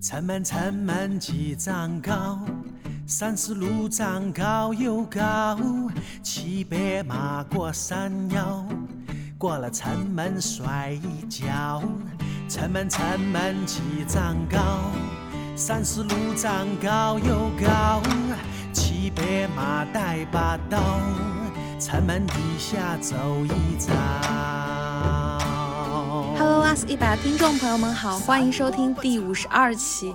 城门城门几丈高，三十六丈高又高，骑白马过山腰，过了城门摔一跤。城门城门几丈高，三十六丈高又高，骑白马带把刀，城门底下走一遭。Hello Last 一百听众朋友们好，欢迎收听第五十二期。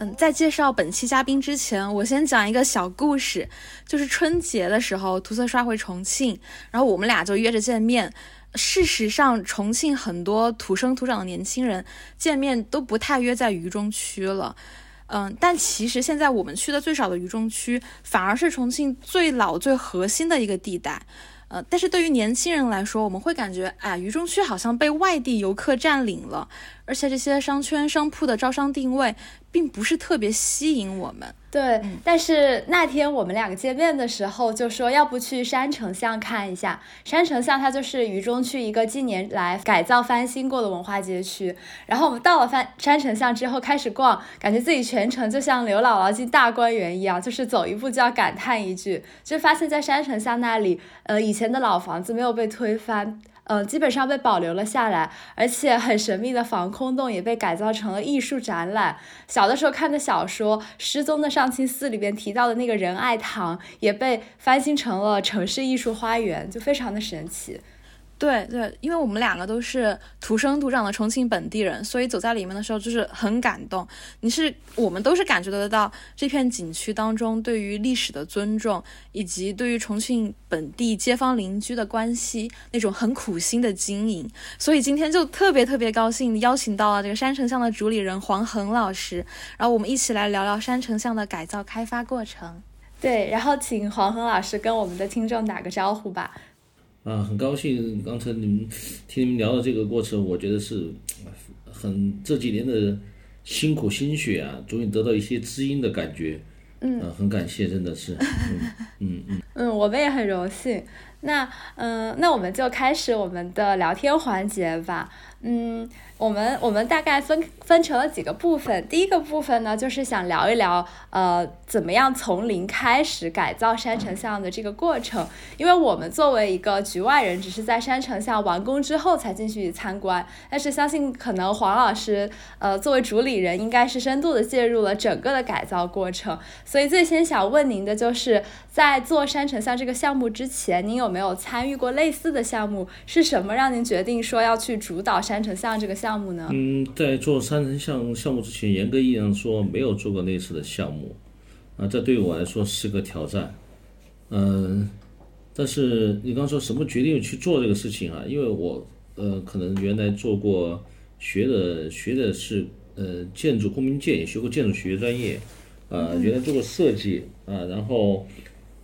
嗯，在介绍本期嘉宾之前，我先讲一个小故事，就是春节的时候，涂色刷回重庆，然后我们俩就约着见面。事实上，重庆很多土生土长的年轻人见面都不太约在渝中区了。嗯，但其实现在我们去的最少的渝中区，反而是重庆最老、最核心的一个地带。呃，但是对于年轻人来说，我们会感觉，啊，渝中区好像被外地游客占领了，而且这些商圈、商铺的招商定位，并不是特别吸引我们。对，嗯、但是那天我们两个见面的时候，就说要不去山城巷看一下。山城巷它就是渝中区一个近年来改造翻新过的文化街区。然后我们到了翻山城巷之后开始逛，感觉自己全程就像刘姥姥进大观园一样，就是走一步就要感叹一句，就发现在山城巷那里，呃，以前的老房子没有被推翻。嗯，基本上被保留了下来，而且很神秘的防空洞也被改造成了艺术展览。小的时候看的小说《失踪的上清寺》里边提到的那个仁爱堂，也被翻新成了城市艺术花园，就非常的神奇。对对，因为我们两个都是土生土长的重庆本地人，所以走在里面的时候就是很感动。你是我们都是感觉得到这片景区当中对于历史的尊重，以及对于重庆本地街坊邻居的关系那种很苦心的经营。所以今天就特别特别高兴邀请到了这个山城巷的主理人黄恒老师，然后我们一起来聊聊山城巷的改造开发过程。对，然后请黄恒老师跟我们的听众打个招呼吧。啊，很高兴刚才你们听你们聊的这个过程，我觉得是很这几年的辛苦心血啊，终于得到一些知音的感觉。嗯、啊，很感谢，真的是。嗯嗯嗯。嗯，我们也很荣幸。那嗯，那我们就开始我们的聊天环节吧。嗯，我们我们大概分分成了几个部分。第一个部分呢，就是想聊一聊呃，怎么样从零开始改造山城巷的这个过程。因为我们作为一个局外人，只是在山城巷完工之后才进去参观，但是相信可能黄老师呃作为主理人，应该是深度的介入了整个的改造过程。所以最先想问您的就是，在做山城巷这个项目之前，您有没有参与过类似的项目？是什么让您决定说要去主导山城巷这个项目呢？嗯，在做山城巷项目之前，严格意义上说没有做过类似的项目，啊，这对于我来说是个挑战。嗯，但是你刚说什么决定去做这个事情啊？因为我呃，可能原来做过学的学的是呃建筑公民建，也学过建筑学专业，啊，原来做过设计啊，然后。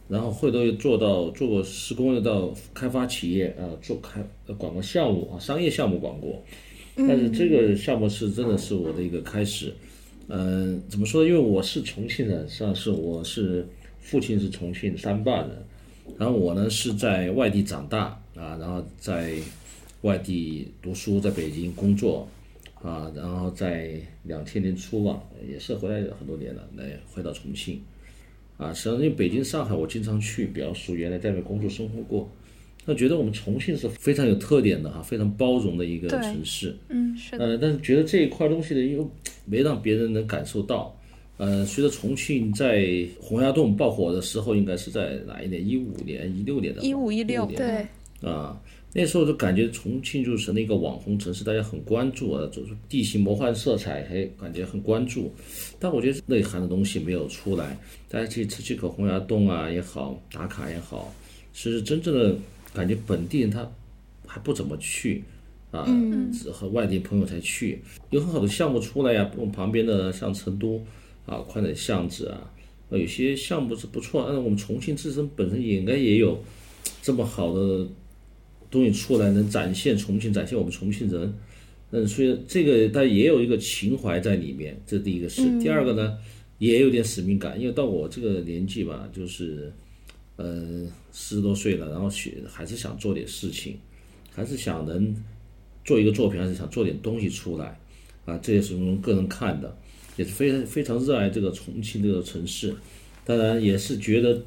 然后会都有做到做过施工，又到开发企业啊，做开管过项目啊，商业项目管过。但是这个项目是真的是我的一个开始。嗯、呃，怎么说呢？因为我是重庆人，实际上是我是父亲是重庆三坝人，然后我呢是在外地长大啊，然后在外地读书，在北京工作啊，然后在两千年初吧，也是回来很多年了，来回到重庆。啊，实际上因为北京、上海我经常去，比较熟，原来在那边工作生活过，那觉得我们重庆是非常有特点的哈，非常包容的一个城市。嗯，是的。呃，但是觉得这一块东西呢，又没让别人能感受到。呃，随着重庆在洪崖洞爆火的时候，应该是在哪一年？一五年、一六年的。一五一六。对。啊，那时候就感觉重庆就成了一个网红城市，大家很关注啊，就是地形魔幻色彩，还感觉很关注。但我觉得内涵的东西没有出来，大家去吃这口洪崖洞啊也好，打卡也好，其实真正的感觉本地人他还不怎么去啊，只和外地朋友才去。有很好的项目出来呀，我们旁边的像成都啊宽窄巷子啊，有些项目是不错。但是我们重庆自身本身也应该也有这么好的。东西出来能展现重庆，展现我们重庆人，嗯，所以这个它也有一个情怀在里面，这第一个是。第二个呢，也有点使命感，因为到我这个年纪吧，就是，呃，四十多岁了，然后学还是想做点事情，还是想能做一个作品，还是想做点东西出来，啊，这也是从个人看的。也是非常非常热爱这个重庆这个城市，当然也是觉得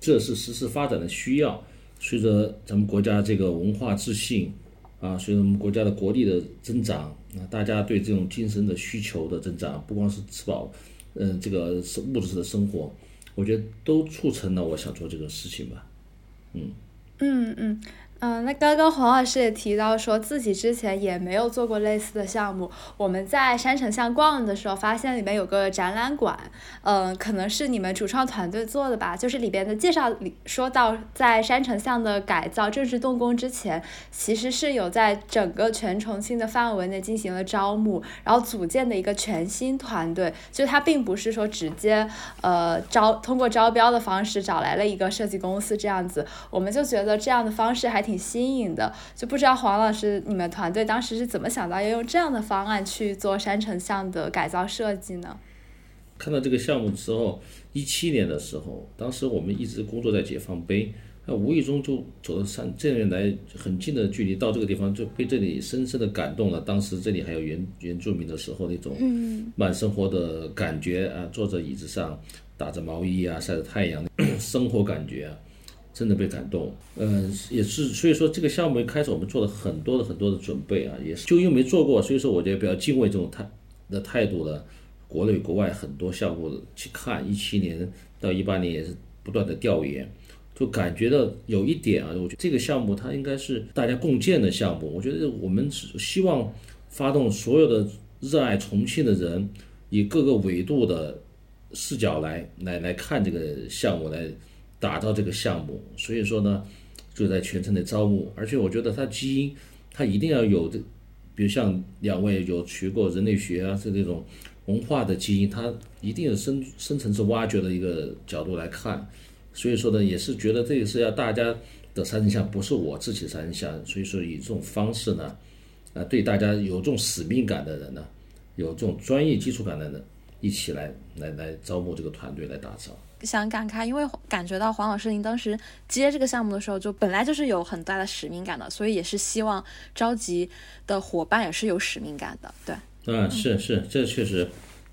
这是实事发展的需要。随着咱们国家这个文化自信啊，随着我们国家的国力的增长啊，大家对这种精神的需求的增长，不光是吃饱，嗯，这个是物质的生活，我觉得都促成了我想做这个事情吧。嗯嗯嗯。嗯，那刚刚黄老师也提到说自己之前也没有做过类似的项目。我们在山城巷逛的时候，发现里面有个展览馆，嗯，可能是你们主创团队做的吧。就是里边的介绍里说到，在山城巷的改造正式动工之前，其实是有在整个全重庆的范围内进行了招募，然后组建的一个全新团队。就它并不是说直接呃招通过招标的方式找来了一个设计公司这样子，我们就觉得这样的方式还挺。挺新颖的，就不知道黄老师你们团队当时是怎么想到要用这样的方案去做山城巷的改造设计呢？看到这个项目的时候，一七年的时候，当时我们一直工作在解放碑，那无意中就走到山这里来，很近的距离到这个地方，就被这里深深的感动了。当时这里还有原原住民的时候那种慢生活的感觉啊，坐在椅子上，打着毛衣啊，晒着太阳，生活感觉啊。真的被感动，嗯，也是，所以说这个项目一开始我们做了很多的很多的准备啊，也是就因为没做过，所以说我就比较敬畏这种态的态度的，国内国外很多项目去看，一七年到一八年也是不断的调研，就感觉到有一点啊，我觉得这个项目它应该是大家共建的项目，我觉得我们是希望发动所有的热爱重庆的人，以各个维度的视角来来来看这个项目来。打造这个项目，所以说呢，就在全程的招募，而且我觉得它基因，它一定要有这，比如像两位有学过人类学啊，是这种文化的基因，它一定有深深层次挖掘的一个角度来看，所以说呢，也是觉得这个是要大家的三人像，不是我自己三人像，所以说以这种方式呢，啊，对大家有这种使命感的人呢，有这种专业基础感的人，一起来来来招募这个团队来打造。想感慨，因为感觉到黄老师您当时接这个项目的时候，就本来就是有很大的使命感的，所以也是希望召集的伙伴也是有使命感的，对。啊，是是，这确实，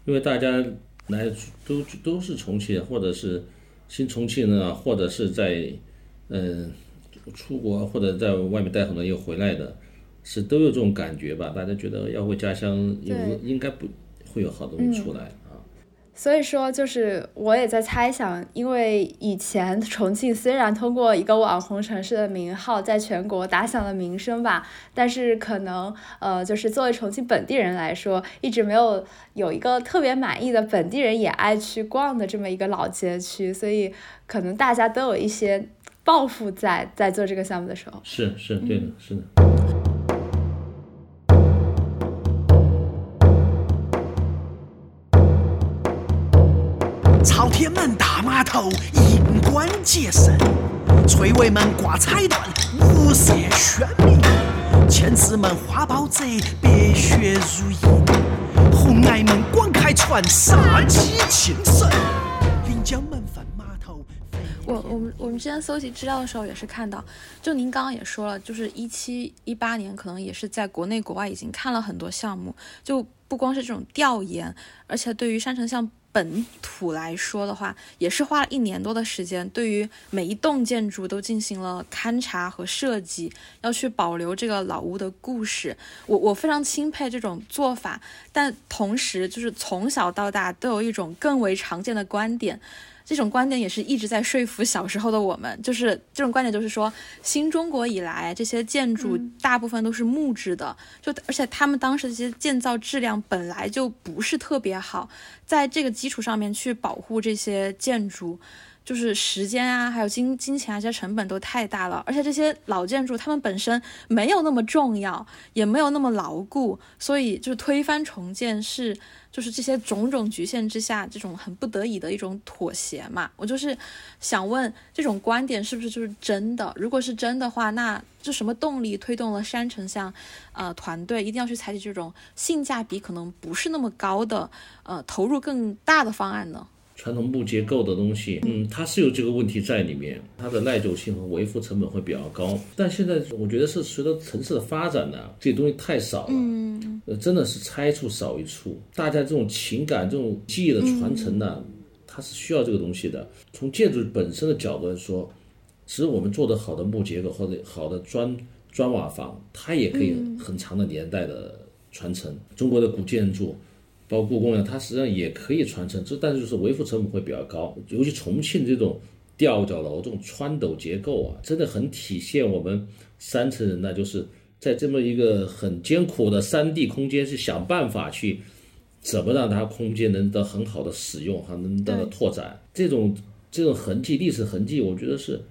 因为大家来都都是重庆，或者是新重庆人啊，或者是在嗯出国或者在外面待很多又回来的，是都有这种感觉吧？大家觉得要为家乡有应该不会有好东西出来。所以说，就是我也在猜想，因为以前重庆虽然通过一个网红城市的名号在全国打响了名声吧，但是可能呃，就是作为重庆本地人来说，一直没有有一个特别满意的本地人也爱去逛的这么一个老街区，所以可能大家都有一些抱负在在做这个项目的时候。是是，对的，是的。天门大码头迎官接神，翠微门挂彩缎，五色轩明。千子门花苞折，白雪如银。红崖门广开船，杀气庆神。临江门分码头。我我们我们之前搜集资料的时候也是看到，就您刚刚也说了，就是一七一八年可能也是在国内国外已经看了很多项目，就不光是这种调研，而且对于山城像。本土来说的话，也是花了一年多的时间，对于每一栋建筑都进行了勘察和设计，要去保留这个老屋的故事。我我非常钦佩这种做法，但同时就是从小到大都有一种更为常见的观点。这种观点也是一直在说服小时候的我们，就是这种观点，就是说新中国以来这些建筑大部分都是木质的，就而且他们当时这些建造质量本来就不是特别好，在这个基础上面去保护这些建筑。就是时间啊，还有金金钱啊，这些成本都太大了。而且这些老建筑，它们本身没有那么重要，也没有那么牢固，所以就推翻重建是，就是这些种种局限之下，这种很不得已的一种妥协嘛。我就是想问，这种观点是不是就是真的？如果是真的话，那就什么动力推动了山城巷，呃，团队一定要去采取这种性价比可能不是那么高的，呃，投入更大的方案呢？传统木结构的东西，嗯，它是有这个问题在里面，它的耐久性和维护成本会比较高。但现在我觉得是随着城市的发展呢，这些东西太少了，嗯，呃，真的是拆处少一处，大家这种情感、这种记忆的传承呢，它是需要这个东西的。从建筑本身的角度来说，其实我们做的好的木结构或者好的砖砖瓦房，它也可以很长的年代的传承。中国的古建筑。包括故宫呀，它实际上也可以传承，这但是就是维护成本会比较高。尤其重庆这种吊脚楼、这种穿斗结构啊，真的很体现我们山城人呢，就是在这么一个很艰苦的山地空间，是想办法去怎么让它空间能得很好的使用，还，能得到拓展。这种这种痕迹、历史痕迹，我觉得是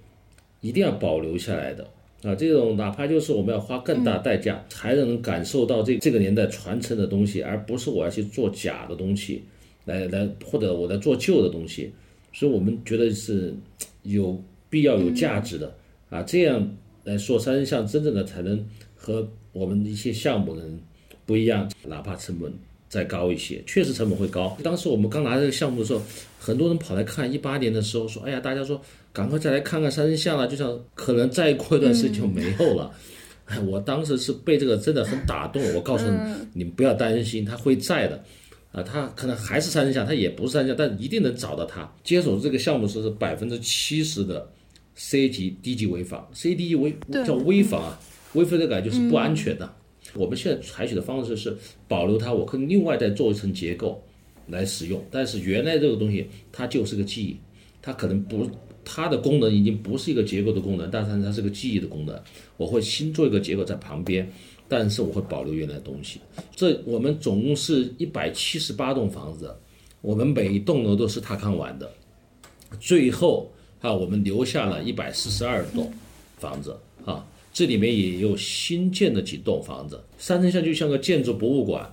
一定要保留下来的。啊，这种哪怕就是我们要花更大代价才能感受到这这个年代传承的东西，而不是我要去做假的东西，来来或者我在做旧的东西，所以我们觉得是有必要有价值的啊，这样来说三人像真正的才能和我们一些项目能不一样，哪怕成本再高一些，确实成本会高。当时我们刚拿这个项目的时候，很多人跑来看，一八年的时候说，哎呀，大家说。赶快再来看看三人像了，就像可能再过一段时间就没有了。哎，我当时是被这个真的很打动。我告诉你，你们不要担心，他会在的。啊，他可能还是三人像，他也不是三人像，但一定能找到他。接手这个项目是是百分之七十的 C 级低级危房，C 级危叫危房啊，危房的感觉是不安全的。我们现在采取的方式是保留它，我可以另外再做一层结构来使用。但是原来这个东西它就是个记忆，它可能不。它的功能已经不是一个结构的功能，但是它是个记忆的功能。我会新做一个结构在旁边，但是我会保留原来的东西。这我们总共是一百七十八栋房子，我们每一栋楼都是他看完的。最后啊，我们留下了一百四十二栋房子啊，这里面也有新建的几栋房子。三层巷就像个建筑博物馆，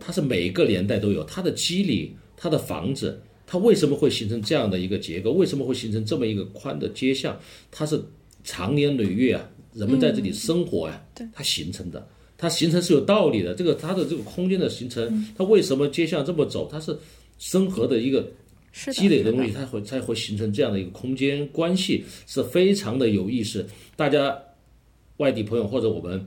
它是每个年代都有它的肌理，它的房子。它为什么会形成这样的一个结构？为什么会形成这么一个宽的街巷？它是长年累月啊，人们在这里生活呀，它形成的。它形成是有道理的。这个它的这个空间的形成，它为什么街巷这么走？它是生活的一个积累的东西，它会才会形成这样的一个空间关系，是非常的有意思。大家外地朋友或者我们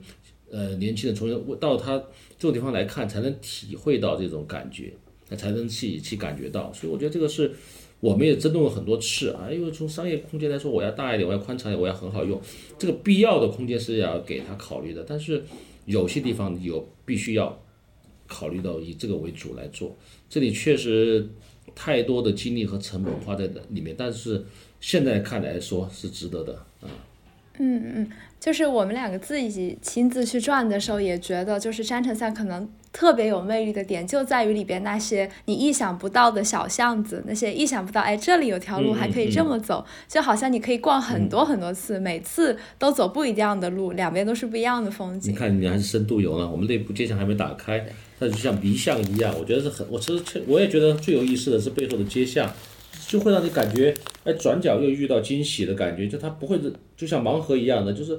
呃年轻人从到他这种地方来看，才能体会到这种感觉。那才能去去感觉到，所以我觉得这个是，我们也争论了很多次啊。因为从商业空间来说，我要大一点，我要宽敞一点，我要很好用，这个必要的空间是要给他考虑的。但是有些地方有必须要考虑到以这个为主来做，这里确实太多的精力和成本花在的里面，但是现在看来说是值得的啊。嗯嗯，就是我们两个自己亲自去转的时候，也觉得就是山城巷可能。特别有魅力的点就在于里边那些你意想不到的小巷子，那些意想不到，哎，这里有条路还可以这么走，就好像你可以逛很多很多次，每次都走不一样的路，两边都是不一样的风景。你看，你还是深度游呢。我们内部街巷还没打开，它就像迷巷一样。我觉得是很，我其实我也觉得最有意思的是背后的街巷，就会让你感觉，哎，转角又遇到惊喜的感觉，就它不会是就像盲盒一样的，就是。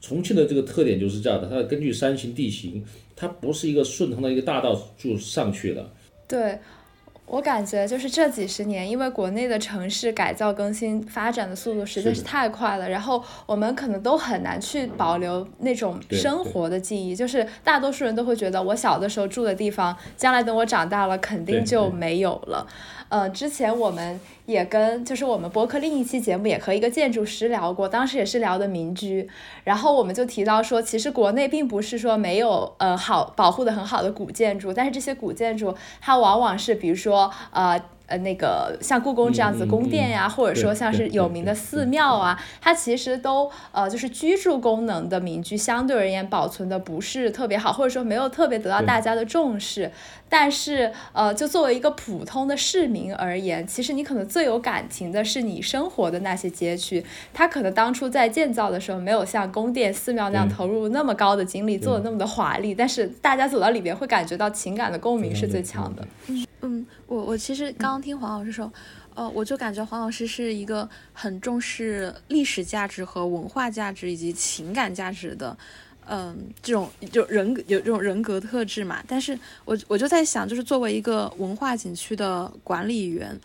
重庆的这个特点就是这样的，它根据山形地形，它不是一个顺畅的一个大道就上去了。对，我感觉就是这几十年，因为国内的城市改造更新发展的速度实在是太快了，然后我们可能都很难去保留那种生活的记忆。就是大多数人都会觉得，我小的时候住的地方，将来等我长大了，肯定就没有了。呃，之前我们也跟就是我们博客另一期节目也和一个建筑师聊过，当时也是聊的民居，然后我们就提到说，其实国内并不是说没有呃好保护的很好的古建筑，但是这些古建筑它往往是比如说呃。呃，那个像故宫这样子宫殿呀，或者说像是有名的寺庙啊，它其实都呃就是居住功能的民居，相对而言保存的不是特别好，或者说没有特别得到大家的重视。但是呃，就作为一个普通的市民而言，其实你可能最有感情的是你生活的那些街区，它可能当初在建造的时候没有像宫殿、寺庙那样投入那么高的精力，做的那么的华丽，但是大家走到里边会感觉到情感的共鸣是最强的。嗯，我我其实刚刚听黄老师说，呃，我就感觉黄老师是一个很重视历史价值和文化价值以及情感价值的，嗯，这种就人格有这种人格特质嘛。但是我我就在想，就是作为一个文化景区的管理员。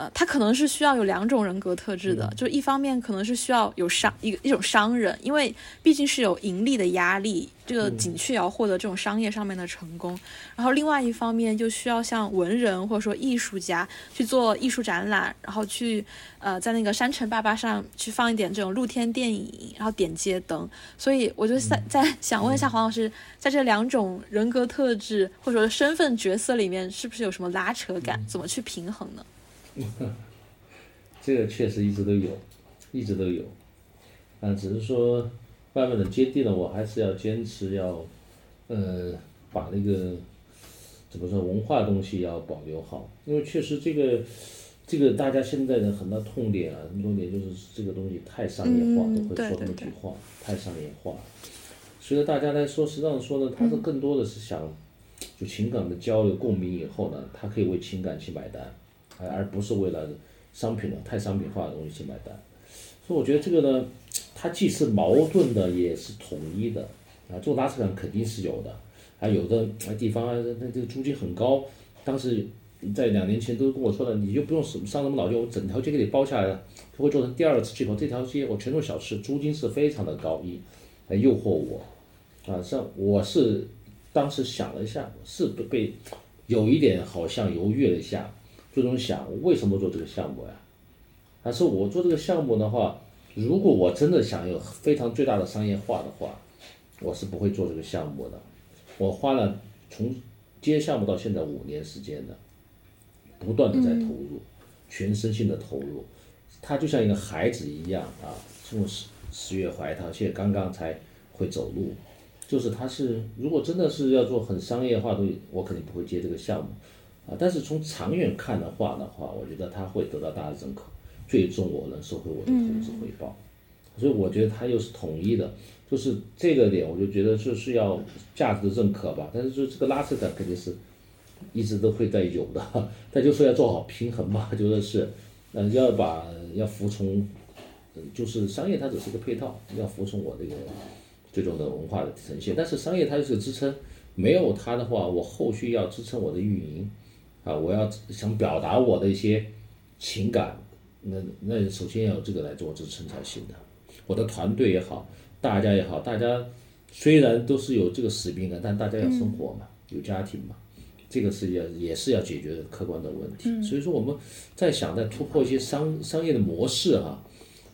呃，他可能是需要有两种人格特质的，就一方面可能是需要有商一个一种商人，因为毕竟是有盈利的压力，这个景区也要获得这种商业上面的成功。然后另外一方面就需要像文人或者说艺术家去做艺术展览，然后去呃在那个山城坝坝上去放一点这种露天电影，然后点街灯。所以我就在在想问一下黄老师，在这两种人格特质或者说身份角色里面，是不是有什么拉扯感？怎么去平衡呢？这个确实一直都有，一直都有，啊，只是说慢慢的接地了，我还是要坚持要，呃，把那个怎么说文化东西要保留好，因为确实这个这个大家现在的很大痛点啊，痛点就是这个东西太商业化，都会说那么句话，太商业化。随着大家来说，实际上说呢，他是更多的是想就情感的交流共鸣以后呢，他可以为情感去买单。而不是为了商品的太商品化的东西去买单，所以我觉得这个呢，它既是矛盾的，也是统一的啊。做拉扯感肯定是有的，还有的地方那这个租金很高，当时在两年前都跟我说了，你就不用什么上什么脑筋，我整条街给你包下来了，就会做成第二个气口。这条街我全做小吃，租金是非常的高，一来诱惑我啊。像我是当时想了一下，是被有一点好像犹豫了一下。最终想，为什么做这个项目呀？但是我做这个项目的话，如果我真的想有非常最大的商业化的话，我是不会做这个项目的。我花了从接项目到现在五年时间的，不断的在投入，全身心的投入。他就像一个孩子一样啊，从十十月怀他，现在刚刚才会走路。就是他是，如果真的是要做很商业化的东西，我肯定不会接这个项目。啊，但是从长远看的话的话，我觉得他会得到大家认可，最终我能收回我的投资回报，所以我觉得它又是统一的，就是这个点，我就觉得就是要价值的认可吧。但是就这个拉扯感肯定是一直都会在有的，但就说要做好平衡吧，就说是，嗯，要把要服从，就是商业它只是个配套，要服从我这个最终的文化的呈现，但是商业它就是支撑，没有它的话，我后续要支撑我的运营。啊，我要想表达我的一些情感，那那首先要有这个来做支撑才行的。我的团队也好，大家也好，大家虽然都是有这个使命感，但大家要生活嘛，有家庭嘛，这个是要也是要解决客观的问题。所以说我们在想在突破一些商商业的模式哈，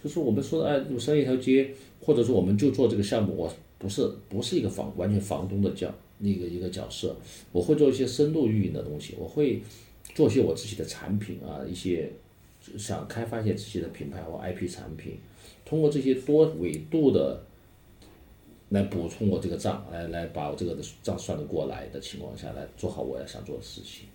就是我们说的哎，有商业一条街，或者说我们就做这个项目，我不是不是一个房完全房东的叫。那个一个角色，我会做一些深度运营的东西，我会做一些我自己的产品啊，一些想开发一些自己的品牌或 IP 产品，通过这些多维度的来补充我这个账，来来把我这个的账算得过来的情况下来做好我要想做的事情。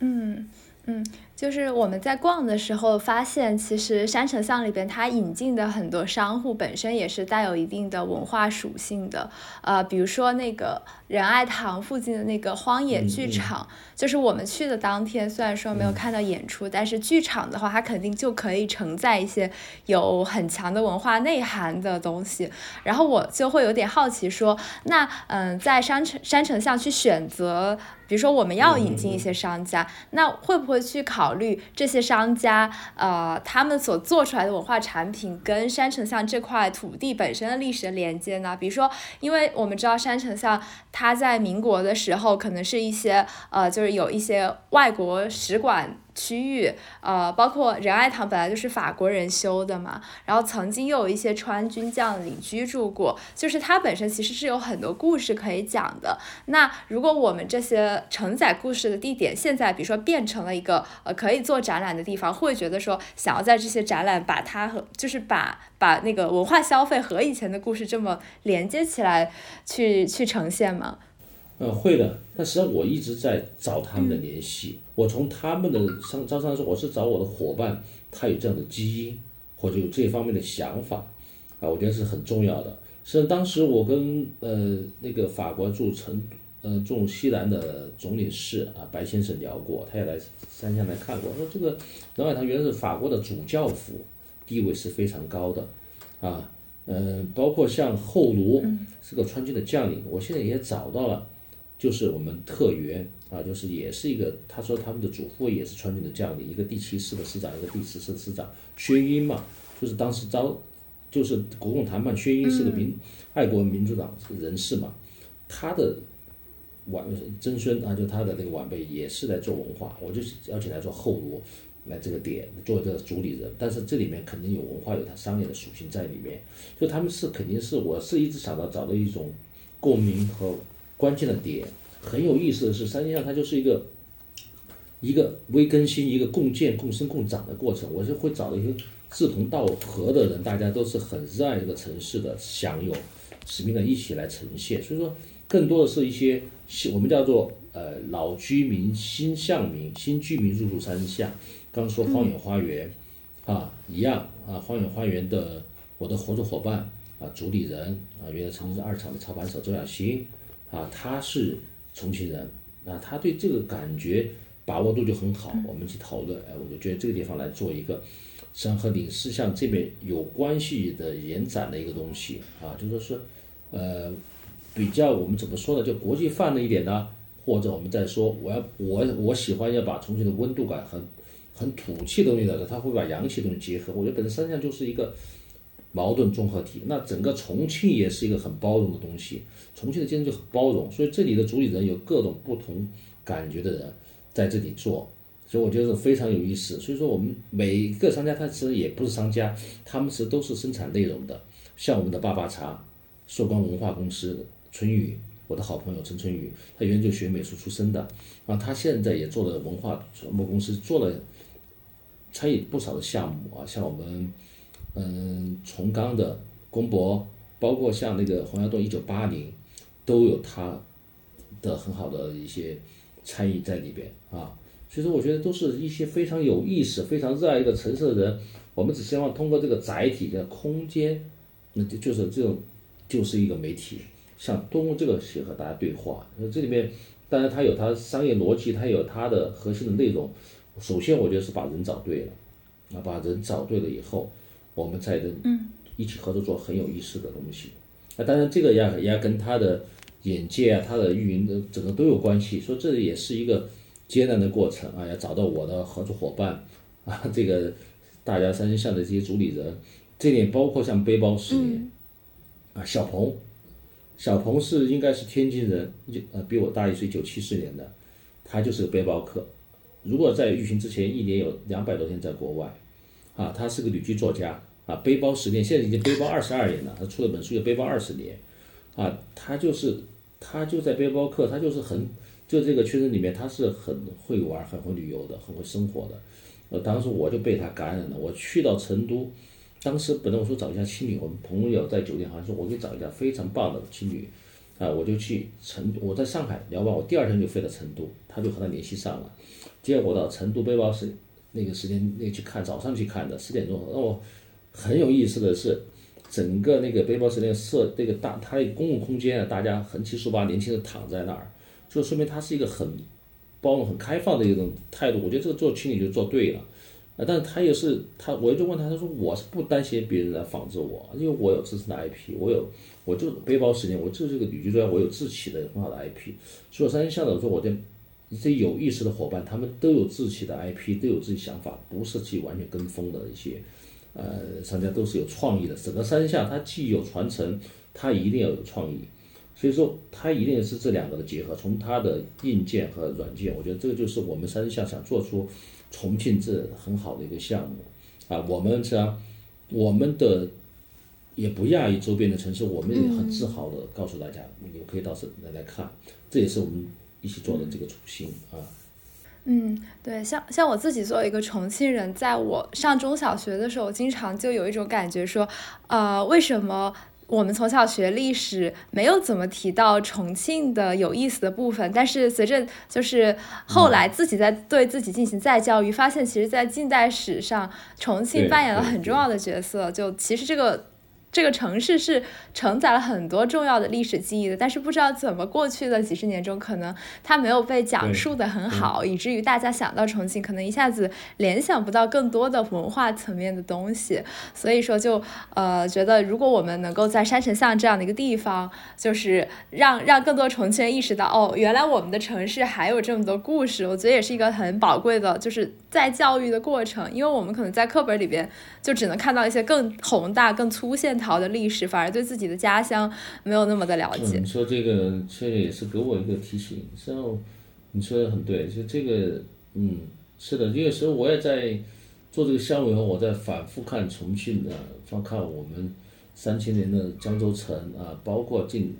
嗯。嗯，就是我们在逛的时候发现，其实山城巷里边它引进的很多商户本身也是带有一定的文化属性的。呃，比如说那个仁爱堂附近的那个荒野剧场，就是我们去的当天，虽然说没有看到演出，但是剧场的话，它肯定就可以承载一些有很强的文化内涵的东西。然后我就会有点好奇，说那嗯，在山城山城巷去选择。比如说，我们要引进一些商家，那会不会去考虑这些商家，呃，他们所做出来的文化产品跟山城巷这块土地本身的历史的连接呢？比如说，因为我们知道山城巷，他在民国的时候，可能是一些，呃，就是有一些外国使馆。区域，呃，包括仁爱堂本来就是法国人修的嘛，然后曾经又有一些川军将领居住过，就是它本身其实是有很多故事可以讲的。那如果我们这些承载故事的地点，现在比如说变成了一个呃可以做展览的地方，会觉得说想要在这些展览把它和就是把把那个文化消费和以前的故事这么连接起来去去呈现吗？嗯，会的。但实际上我一直在找他们的联系。我从他们的商招商说，我是找我的伙伴，他有这样的基因或者有这方面的想法啊，我觉得是很重要的。实际上当时我跟呃那个法国驻成呃驻西南的总领事啊白先生聊过，他也来山下来看过，说这个仁爱堂原来是法国的主教府，地位是非常高的啊。嗯，包括像后卢是个川军的将领，我现在也找到了，就是我们特原啊，就是也是一个，他说他们的祖父也是川军的将领，一个第七师的师长，一个第十师的师长，薛英嘛，就是当时招，就是国共谈判，薛英是个民爱国民主党人士嘛，他的晚曾孙啊，就他的那个晚辈也是来做文化，我就邀请来做后卢。来这个点做这个主理人，但是这里面肯定有文化，有它商业的属性在里面，所以他们是肯定是我是一直想到找到一种共鸣和关键的点。很有意思的是，三星象它就是一个一个微更新，一个共建、共生、共长的过程。我是会找一些志同道合的人，大家都是很热爱这个城市的，享有使命的一起来呈现。所以说，更多的是一些我们叫做呃老居民、新向民、新居民入住三项。刚说荒野花园，啊，一样啊，荒野花园的我的合作伙伴啊，主理人啊，原来曾经是二厂的操盘手周亚新，啊，他是重庆人，那，他对这个感觉把握度就很好，我们去讨论，哎，我就觉得这个地方来做一个，实际上和领事像这边有关系的延展的一个东西，啊，就说是，呃，比较我们怎么说呢，就国际范的一点呢，或者我们再说，我要我我喜欢要把重庆的温度感很很土气的东西的，他会把洋气东西结合。我觉得本身三项就是一个矛盾综合体。那整个重庆也是一个很包容的东西，重庆的精神就很包容。所以这里的主理人有各种不同感觉的人在这里做，所以我觉得非常有意思。所以说我们每一个商家他其实也不是商家，他们是都是生产内容的。像我们的爸爸茶，硕光文化公司春雨，我的好朋友陈春雨，他原来就学美术出身的，啊他现在也做了文化传播公司，做了。参与不少的项目啊，像我们，嗯，崇钢的公博，包括像那个洪崖洞一九八零，都有他的很好的一些参与在里边啊。所以说，我觉得都是一些非常有意思、非常热爱一个城市的人。我们只希望通过这个载体的空间，那就就是这种，就是一个媒体，像通过这个去和大家对话。那这里面当然它有它商业逻辑，它有它的核心的内容。首先，我觉得是把人找对了，啊，把人找对了以后，我们才能一起合作做很有意思的东西。那当然，这个也也跟他的眼界啊，他的运营的整个都有关系。说这也是一个艰难的过程啊，要找到我的合作伙伴啊，这个大家三项的这些主理人，这点包括像背包十年啊，小鹏，小鹏是应该是天津人，就呃比我大一岁，九七四年的，他就是个背包客。如果在疫情之前，一年有两百多天在国外，啊，他是个旅居作家，啊，背包十年，现在已经背包二十二年了，他出了本书叫《背包二十年》，啊，他就是他就在背包客，他就是很就这个圈子里面，他是很会玩、很会旅游的、很会生活的。呃，当时我就被他感染了，我去到成都，当时本来我说找一下青旅，我们朋友在酒店好像说我给你找一家非常棒的青旅，啊，我就去成，我在上海聊完，我第二天就飞到成都，他就和他联系上了。结果到成都背包是那个时间那去看早上去看的十点钟，让我很有意思的是，整个那个背包时间设那个大它公共空间啊，大家横七竖八年轻人躺在那儿，就说明它是一个很包容、很开放的一种态度。我觉得这个做青旅就做对了，啊，但是他也是他，我就问他，他说我是不担心别人来仿制我，因为我有自身的 IP，我有我就背包时间，我就是个旅居专，我有自己的很好的 IP。所以三星向导说我在。一些有意识的伙伴，他们都有自己的 IP，都有自己想法，不是去完全跟风的一些，呃，商家都是有创意的。整个三项它既有传承，它一定要有创意，所以说它一定是这两个的结合。从它的硬件和软件，我觉得这个就是我们三项想做出重庆这很好的一个项目啊。我们是啊，我们的也不亚于周边的城市，我们也很自豪的告诉大家，你们可以到这来来看，这也是我们。一起做的这个初心啊，嗯，对，像像我自己作为一个重庆人，在我上中小学的时候，经常就有一种感觉说，呃，为什么我们从小学历史没有怎么提到重庆的有意思的部分？但是随着就是后来自己在对自己进行再教育，发现其实，在近代史上，重庆扮演了很重要的角色。就其实这个。这个城市是承载了很多重要的历史记忆的，但是不知道怎么过去的几十年中，可能它没有被讲述的很好，以至于大家想到重庆，可能一下子联想不到更多的文化层面的东西。所以说，就呃觉得，如果我们能够在山城巷这样的一个地方，就是让让更多重庆人意识到，哦，原来我们的城市还有这么多故事，我觉得也是一个很宝贵的，就是在教育的过程，因为我们可能在课本里边就只能看到一些更宏大、更粗线条的历史，反而对自己的家乡没有那么的了解。你说这个，这也是给我一个提醒。然后你说的很对，就这个，嗯，是的，有时候我也在做这个项目以后，我在反复看重庆的，翻看我们三千年的江州城啊，包括近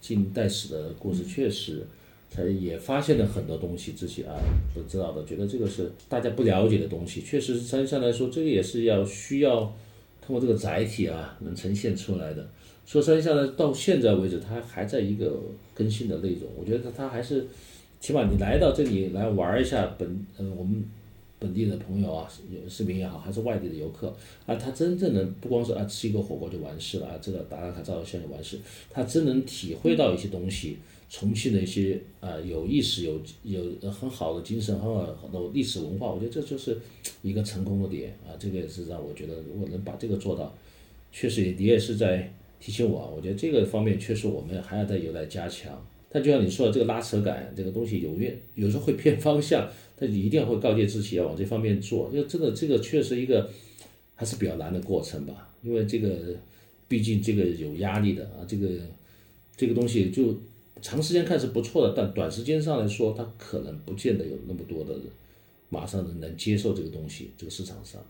近代史的故事，确实。才也发现了很多东西，自己啊不知道的，觉得这个是大家不了解的东西。确实，实际上来说，这个也是要需要通过这个载体啊，能呈现出来的。说山下呢，到现在为止，它还在一个更新的内容。我觉得它还是，起码你来到这里来玩一下本呃我们本地的朋友啊，有视频也好，还是外地的游客啊，他真正能不光是啊吃一个火锅就完事了啊，这个打打卡照个相就完事，他真能体会到一些东西。重庆的一些啊有意识、有有很好的精神、很好的历史文化，我觉得这就是一个成功的点啊。这个也是让我觉得，如果能把这个做到，确实你也是在提醒我啊。我觉得这个方面确实我们还要再有待加强。但就像你说的，这个拉扯感，这个东西有远有时候会偏方向，但你一定会告诫自己要往这方面做。因为真的这个确实一个还是比较难的过程吧。因为这个毕竟这个有压力的啊，这个这个东西就。长时间看是不错的，但短时间上来说，它可能不见得有那么多的人马上能能接受这个东西。这个市场上，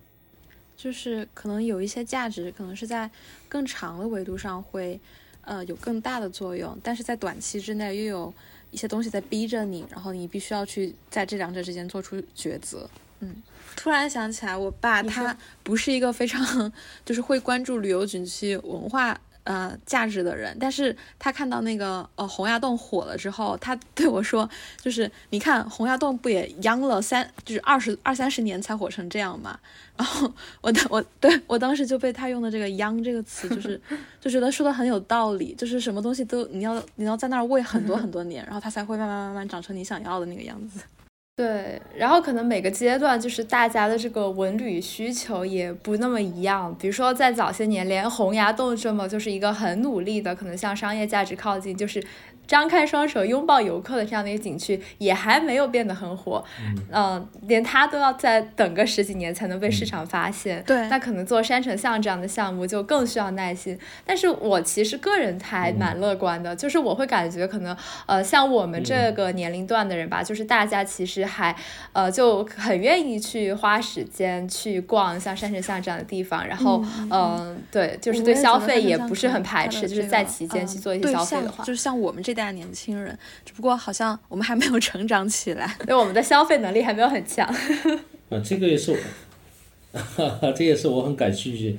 就是可能有一些价值，可能是在更长的维度上会呃有更大的作用，但是在短期之内又有一些东西在逼着你，然后你必须要去在这两者之间做出抉择。嗯，突然想起来，我爸他不是一个非常就是会关注旅游景区文化。呃，价值的人，但是他看到那个呃洪崖洞火了之后，他对我说，就是你看洪崖洞不也央了三，就是二十二三十年才火成这样嘛？然后我当我对我当时就被他用的这个央这个词，就是 就觉得说的很有道理，就是什么东西都你要你要在那儿喂很多很多年，然后它才会慢慢慢慢长成你想要的那个样子。对，然后可能每个阶段就是大家的这个文旅需求也不那么一样。比如说在早些年，连洪崖洞这么就是一个很努力的，可能向商业价值靠近，就是。张开双手拥抱游客的这样的一个景区也还没有变得很火，嗯，连它都要再等个十几年才能被市场发现。对，那可能做山城巷这样的项目就更需要耐心。但是我其实个人还蛮乐观的，就是我会感觉可能呃像我们这个年龄段的人吧，就是大家其实还呃就很愿意去花时间去逛像山城巷这样的地方，然后嗯对，就是对消费也不是很排斥，就是在期间去做一些消费的话，就是像我们这。一代年轻人，只不过好像我们还没有成长起来，对我们的消费能力还没有很强。啊，这个也是我，这也是我很感兴趣，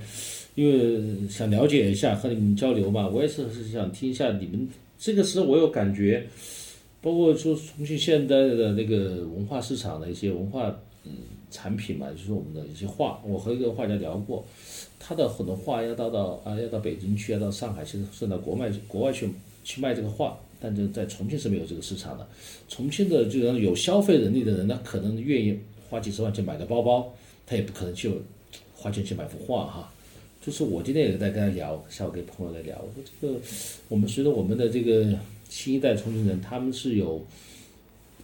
因为想了解一下和你们交流嘛。我也是是想听一下你们这个时候，我有感觉，包括说重庆现在的那个文化市场的一些文化嗯产品嘛，就是我们的一些画。我和一个画家聊过，他的很多画要到到啊，要到北京去，要到上海，甚至甚至到国外国外去。去卖这个画，但这在重庆是没有这个市场的。重庆的这种有消费能力的人呢，可能愿意花几十万去买个包包，他也不可能去花钱去买幅画哈。就是我今天也在跟他聊，下午跟朋友在聊，我说这个我们随着我们的这个新一代重庆人，他们是有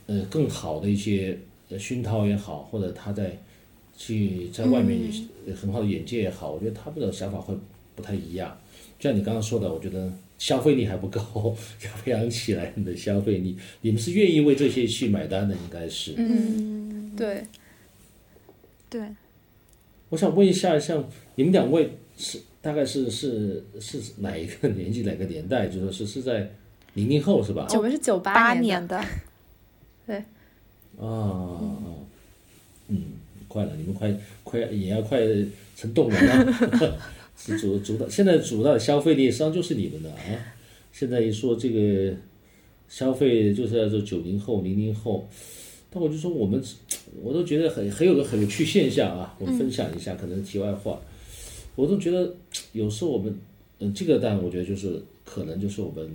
呃更好的一些熏陶也好，或者他在去在外面很好的眼界也好，我觉得他们的想法会不太一样。就像你刚刚说的，我觉得。消费力还不够，要培养起来你的消费力。你们是愿意为这些去买单的，应该是。嗯，对，对。我想问一下，像你们两位是大概是是是哪一个年纪哪个年代？就说是是在零零后是吧？我们是九八年的。对。啊，嗯，快了，你们快快也要快成动人了。是主主导，现在主导的消费力实际上就是你们的啊。现在一说这个消费，就是要做九零后、零零后，但我就说我们，我都觉得很很有个很有趣现象啊。我分享一下，可能题外话，我都觉得有时候我们嗯，这个当然我觉得就是可能就是我们，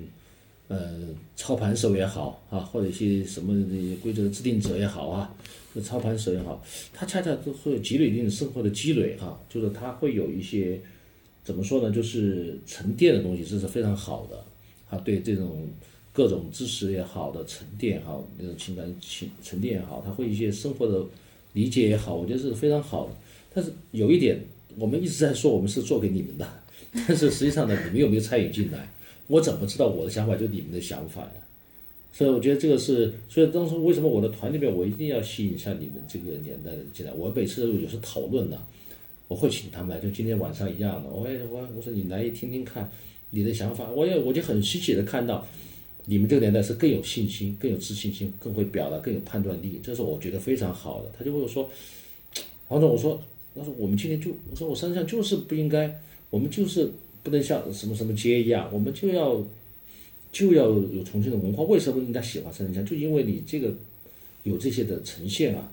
呃，操盘手也好啊，或者一些什么这些规则制定者也好啊，这操盘手也好，他恰恰都会积累一定生活的积累哈，就是他会有一些怎么说呢，就是沉淀的东西，这是非常好的，他对这种各种知识也好的沉淀哈，那种情感情沉淀也好，他会一些生活的理解也好，我觉得是非常好的。但是有一点，我们一直在说我们是做给你们的。但是实际上呢，你们有没有参与进来？我怎么知道我的想法就是你们的想法呀？所以我觉得这个是，所以当时为什么我的团里面我一定要吸引像你们这个年代的进来？我每次有时讨论呢，我会请他们来，就今天晚上一样的。我也我我说你来听听看你的想法，我也我就很稀奇的看到你们这个年代是更有信心、更有自信心、更会表达、更有判断力，这是我觉得非常好的。他就会说，黄总，我说，我说我们今天就我说我身上就是不应该。我们就是不能像什么什么街一样，我们就要就要有重庆的文化。为什么人家喜欢三人乡？就因为你这个有这些的呈现啊！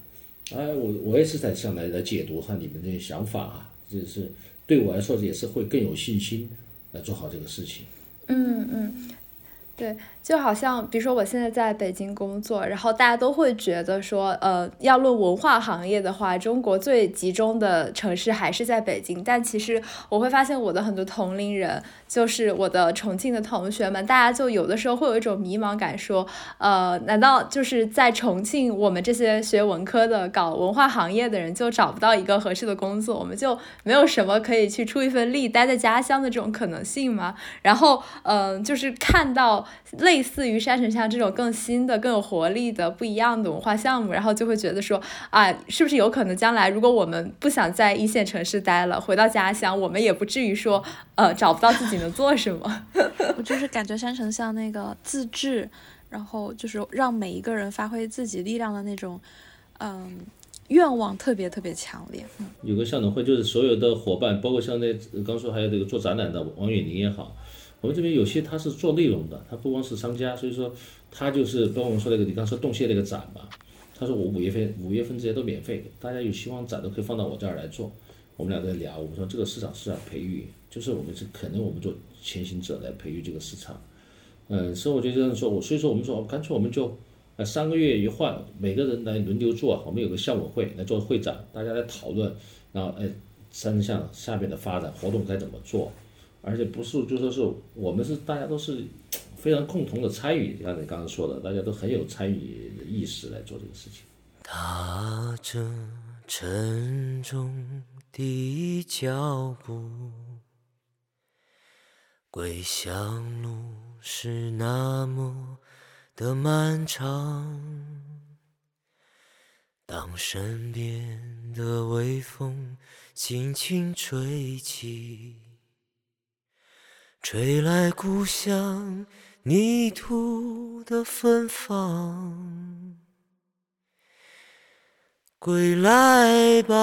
哎，我我也是在向来来解读哈你们这些想法啊，这是对我来说也是会更有信心来做好这个事情。嗯嗯。对，就好像比如说我现在在北京工作，然后大家都会觉得说，呃，要论文化行业的话，中国最集中的城市还是在北京。但其实我会发现，我的很多同龄人，就是我的重庆的同学们，大家就有的时候会有一种迷茫感，说，呃，难道就是在重庆，我们这些学文科的、搞文化行业的人就找不到一个合适的工作，我们就没有什么可以去出一份力，待在家乡的这种可能性吗？然后，嗯，就是看到。类似于山城乡这种更新的、更有活力的、不一样的文化项目，然后就会觉得说啊，是不是有可能将来如果我们不想在一线城市待了，回到家乡，我们也不至于说呃找不到自己能做 什么。我就是感觉山城像那个自治，然后就是让每一个人发挥自己力量的那种，嗯，愿望特别特别强烈。有个校长会，就是所有的伙伴，包括像那刚说还有这个做展览的王远林也好。我们这边有些他是做内容的，他不光是商家，所以说他就是跟我们说那个你刚说动线那个展嘛，他说我五月份五月份这些都免费，大家有希望展都可以放到我这儿来做。我们俩在聊，我们说这个市场是要培育，就是我们是可能我们做前行者来培育这个市场。嗯，所以我就这样说，我所以说我们说干脆我们就呃三个月一换，每个人来轮流做，我们有个项委会来做会展，大家来讨论，然后哎三项下面的发展活动该怎么做。而且不是，就说是我们是大家都是非常共同的参与，像你刚刚说的，大家都很有参与的意识来做这个事情。踏着沉重的脚步，归乡路是那么的漫长。当身边的微风轻轻吹起。吹来故乡泥土的芬芳，归来吧，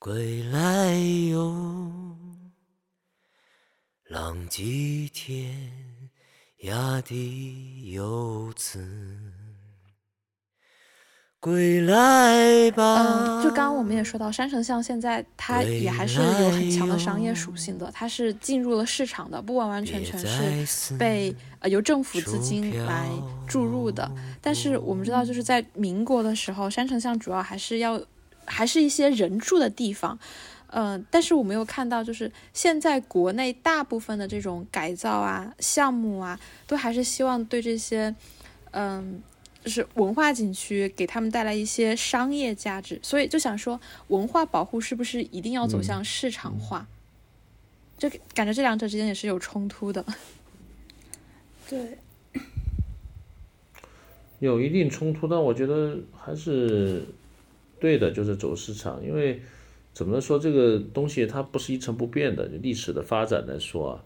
归来哟，浪迹天涯的游子。归来吧。嗯，就刚刚我们也说到，山城巷现在它也还是有很强的商业属性的，它是进入了市场的，不完完全全是被呃由政府资金来注入的。但是我们知道，就是在民国的时候，山城巷主要还是要还是一些人住的地方。嗯，但是我没有看到，就是现在国内大部分的这种改造啊、项目啊，都还是希望对这些嗯。就是文化景区给他们带来一些商业价值，所以就想说，文化保护是不是一定要走向市场化？就感觉这两者之间也是有冲突的。对，有一定冲突，但我觉得还是对的，就是走市场。因为怎么说，这个东西它不是一成不变的。历史的发展来说啊，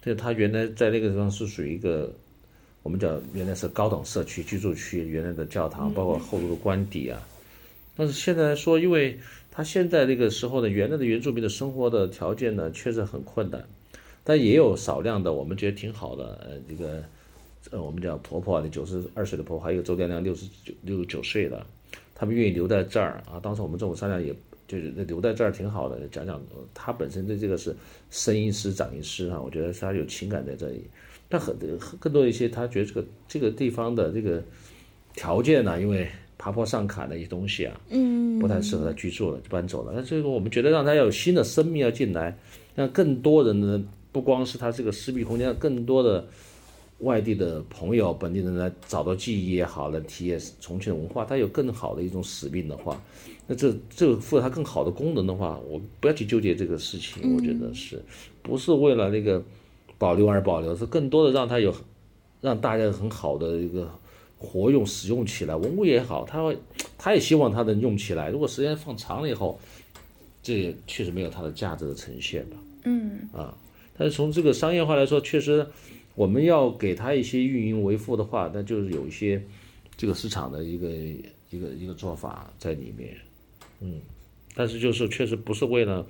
对它原来在那个地方是属于一个。我们讲原来是高等社区居住区，原来的教堂，包括后路的官邸啊。但是现在来说，因为他现在那个时候呢，原来的原住民的生活的条件呢，确实很困难。但也有少量的，我们觉得挺好的。呃，这个，呃，我们讲婆婆，那九十二岁的婆婆，还有周亮亮六十九六十九岁的，他们愿意留在这儿啊。当时我们政府商量也就是留在这儿挺好的，讲讲他本身对这个是声音师、掌音师啊，我觉得他有情感在这里。但很更多一些，他觉得这个这个地方的这个条件呢，因为爬坡上坎的一些东西啊，嗯，不太适合他居住了，就搬走了。那这个我们觉得让他要有新的生命要进来，让更多人呢，不光是他这个私密空间，更多的外地的朋友、本地人来找到记忆也好，来体验重庆的文化，他有更好的一种使命的话，那这这个赋予他更好的功能的话，我不要去纠结这个事情，我觉得是不是为了那个。保留而保留，是更多的让它有，让大家很好的一个活用使用起来。文物也好，他会，他也希望它能用起来。如果时间放长了以后，这也确实没有它的价值的呈现吧。嗯啊，但是从这个商业化来说，确实我们要给它一些运营维护的话，那就是有一些这个市场的一个一个一个做法在里面。嗯，但是就是确实不是为了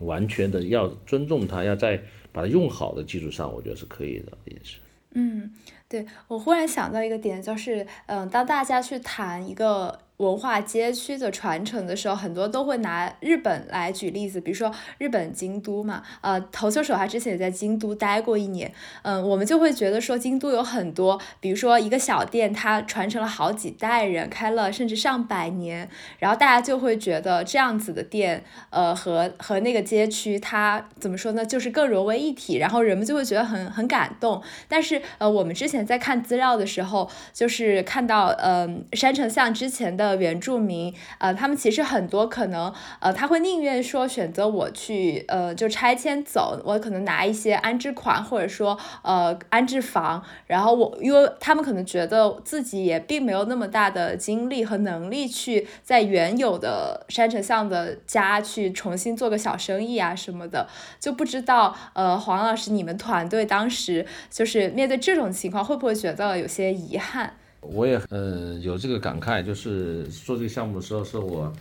完全的要尊重它，要在。把它用好的基础上，我觉得是可以的，也是。嗯，对我忽然想到一个点，就是，嗯，当大家去谈一个。文化街区的传承的时候，很多都会拿日本来举例子，比如说日本京都嘛，呃，投球手他之前也在京都待过一年，嗯，我们就会觉得说京都有很多，比如说一个小店，它传承了好几代人，开了甚至上百年，然后大家就会觉得这样子的店，呃，和和那个街区它怎么说呢，就是更融为一体，然后人们就会觉得很很感动。但是呃，我们之前在看资料的时候，就是看到嗯山城巷之前的。原住民，呃，他们其实很多可能，呃，他会宁愿说选择我去，呃，就拆迁走，我可能拿一些安置款，或者说，呃，安置房，然后我，因为他们可能觉得自己也并没有那么大的精力和能力去在原有的山城巷的家去重新做个小生意啊什么的，就不知道，呃，黄老师，你们团队当时就是面对这种情况，会不会觉得有些遗憾？我也呃有这个感慨，就是做这个项目的时候，是我，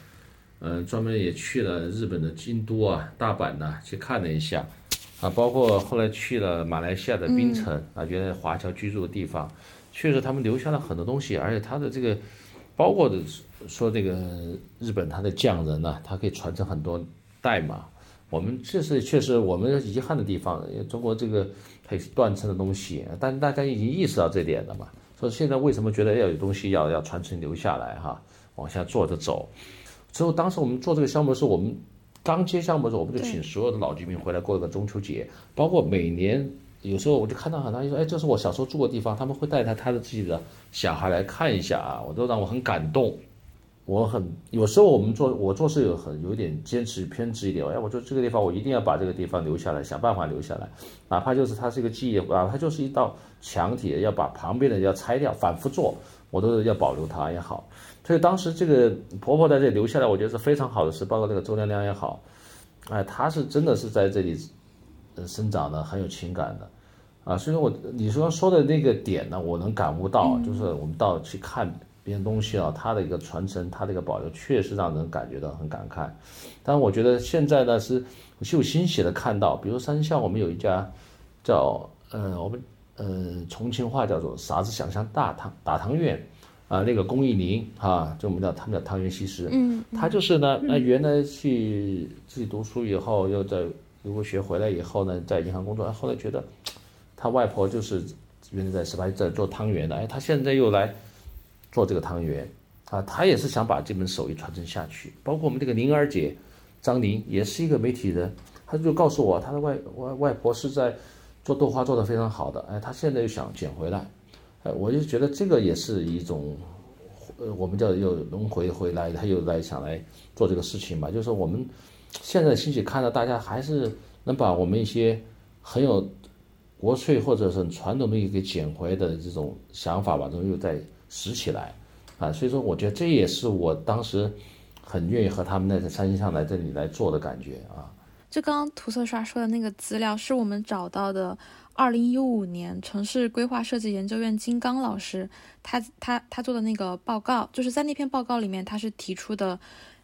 嗯专门也去了日本的京都啊、大阪呐去看了一下，啊，包括后来去了马来西亚的槟城啊，原来华侨居住的地方，确实他们留下了很多东西，而且他的这个，包括的说这个日本他的匠人呐，他可以传承很多代码，我们这是确实我们遗憾的地方，因为中国这个它也是断层的东西，但大家已经意识到这点了嘛。说现在为什么觉得要有东西要要传承留下来哈，往下做着走。之后当时我们做这个项目的时候，我们刚接项目的时候，我们就请所有的老居民回来过了个中秋节，包括每年有时候我就看到很多人说，哎，这是我小时候住的地方，他们会带他他的自己的小孩来看一下啊，我都让我很感动。我很有时候我们做我做事有很有点坚持偏执一点，哎，我说这个地方我一定要把这个地方留下来，想办法留下来，哪怕就是它是一个记忆啊，它就是一道墙体，要把旁边的要拆掉，反复做，我都是要保留它也好。所以当时这个婆婆在这里留下来，我觉得是非常好的事，包括这个周娘娘也好，哎，她是真的是在这里呃生长的，很有情感的啊。所以我你说说的那个点呢，我能感悟到，就是我们到去看。这些东西啊，它的一个传承，它的一个保留，确实让人感觉到很感慨。但我觉得现在呢，是有欣喜的看到，比如山下，我们有一家叫呃，我们呃重庆话叫做啥子想象大汤大汤圆啊，那个龚艺林啊，就我们叫他们叫汤圆西施，嗯，他就是呢，那原来去自己读书以后，又在留过学回来以后呢，在银行工作，后来觉得他外婆就是原来在石牌在做汤圆的，哎，他现在又来。做这个汤圆，啊，他也是想把这门手艺传承下去。包括我们这个宁儿姐，张宁也是一个媒体人，他就告诉我，他的外外外婆是在做豆花做的非常好的，哎，他现在又想捡回来，哎，我就觉得这个也是一种，呃，我们叫又轮回回来，他又来想来做这个事情吧。就是我们现在兴起看到大家还是能把我们一些很有国粹或者是传统的一个捡回的这种想法吧，然后又在。拾起来，啊，所以说我觉得这也是我当时很愿意和他们那在山上来这里来做的感觉啊。就刚刚涂色刷说的那个资料，是我们找到的，二零一五年城市规划设计研究院金刚老师他他他做的那个报告，就是在那篇报告里面，他是提出的，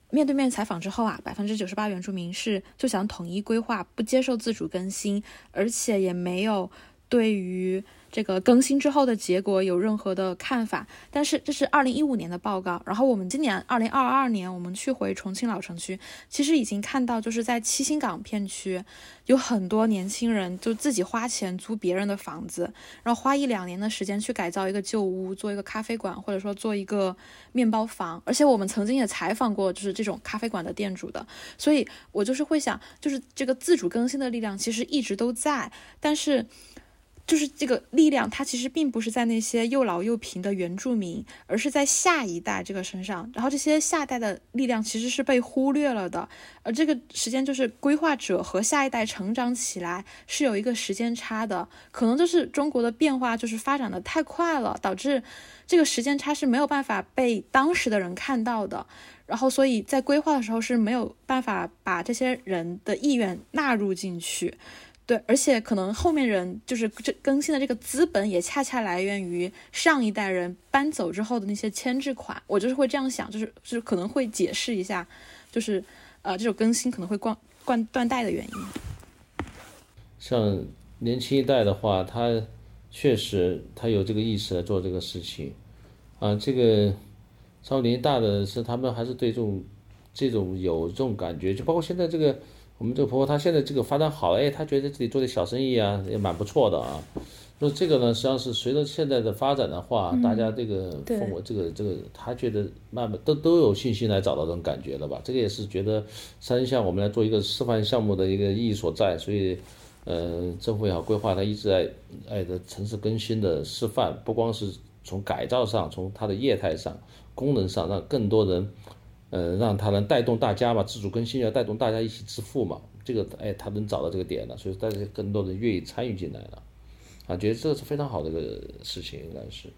面对面采访之后啊，百分之九十八原住民是就想统一规划，不接受自主更新，而且也没有。对于。这个更新之后的结果有任何的看法？但是这是二零一五年的报告，然后我们今年二零二二年，我们去回重庆老城区，其实已经看到，就是在七星岗片区，有很多年轻人就自己花钱租别人的房子，然后花一两年的时间去改造一个旧屋，做一个咖啡馆，或者说做一个面包房。而且我们曾经也采访过，就是这种咖啡馆的店主的，所以我就是会想，就是这个自主更新的力量其实一直都在，但是。就是这个力量，它其实并不是在那些又老又贫的原住民，而是在下一代这个身上。然后这些下代的力量其实是被忽略了的，而这个时间就是规划者和下一代成长起来是有一个时间差的。可能就是中国的变化就是发展的太快了，导致这个时间差是没有办法被当时的人看到的。然后所以在规划的时候是没有办法把这些人的意愿纳入进去。对，而且可能后面人就是这更新的这个资本，也恰恰来源于上一代人搬走之后的那些牵制款。我就是会这样想，就是就是可能会解释一下，就是呃这种更新可能会断断断代的原因。像年轻一代的话，他确实他有这个意识来做这个事情啊。这个稍微年纪大的是他们还是对这种这种有这种感觉，就包括现在这个。我们这个婆婆她现在这个发展好了，哎，她觉得自己做的小生意啊，也蛮不错的啊。那这个呢，实际上是随着现在的发展的话，大家这个氛围，这个这个，她觉得慢慢都都有信心来找到这种感觉了吧？这个也是觉得三项我们来做一个示范项目的一个意义所在。所以，呃，政府也好，规划它一直在哎的城市更新的示范，不光是从改造上，从它的业态上、功能上，让更多人。呃，让他能带动大家嘛，自主更新要带动大家一起致富嘛，这个哎，他能找到这个点了，所以大家更多人愿意参与进来了，啊，觉得这是非常好的一个事情，应该是。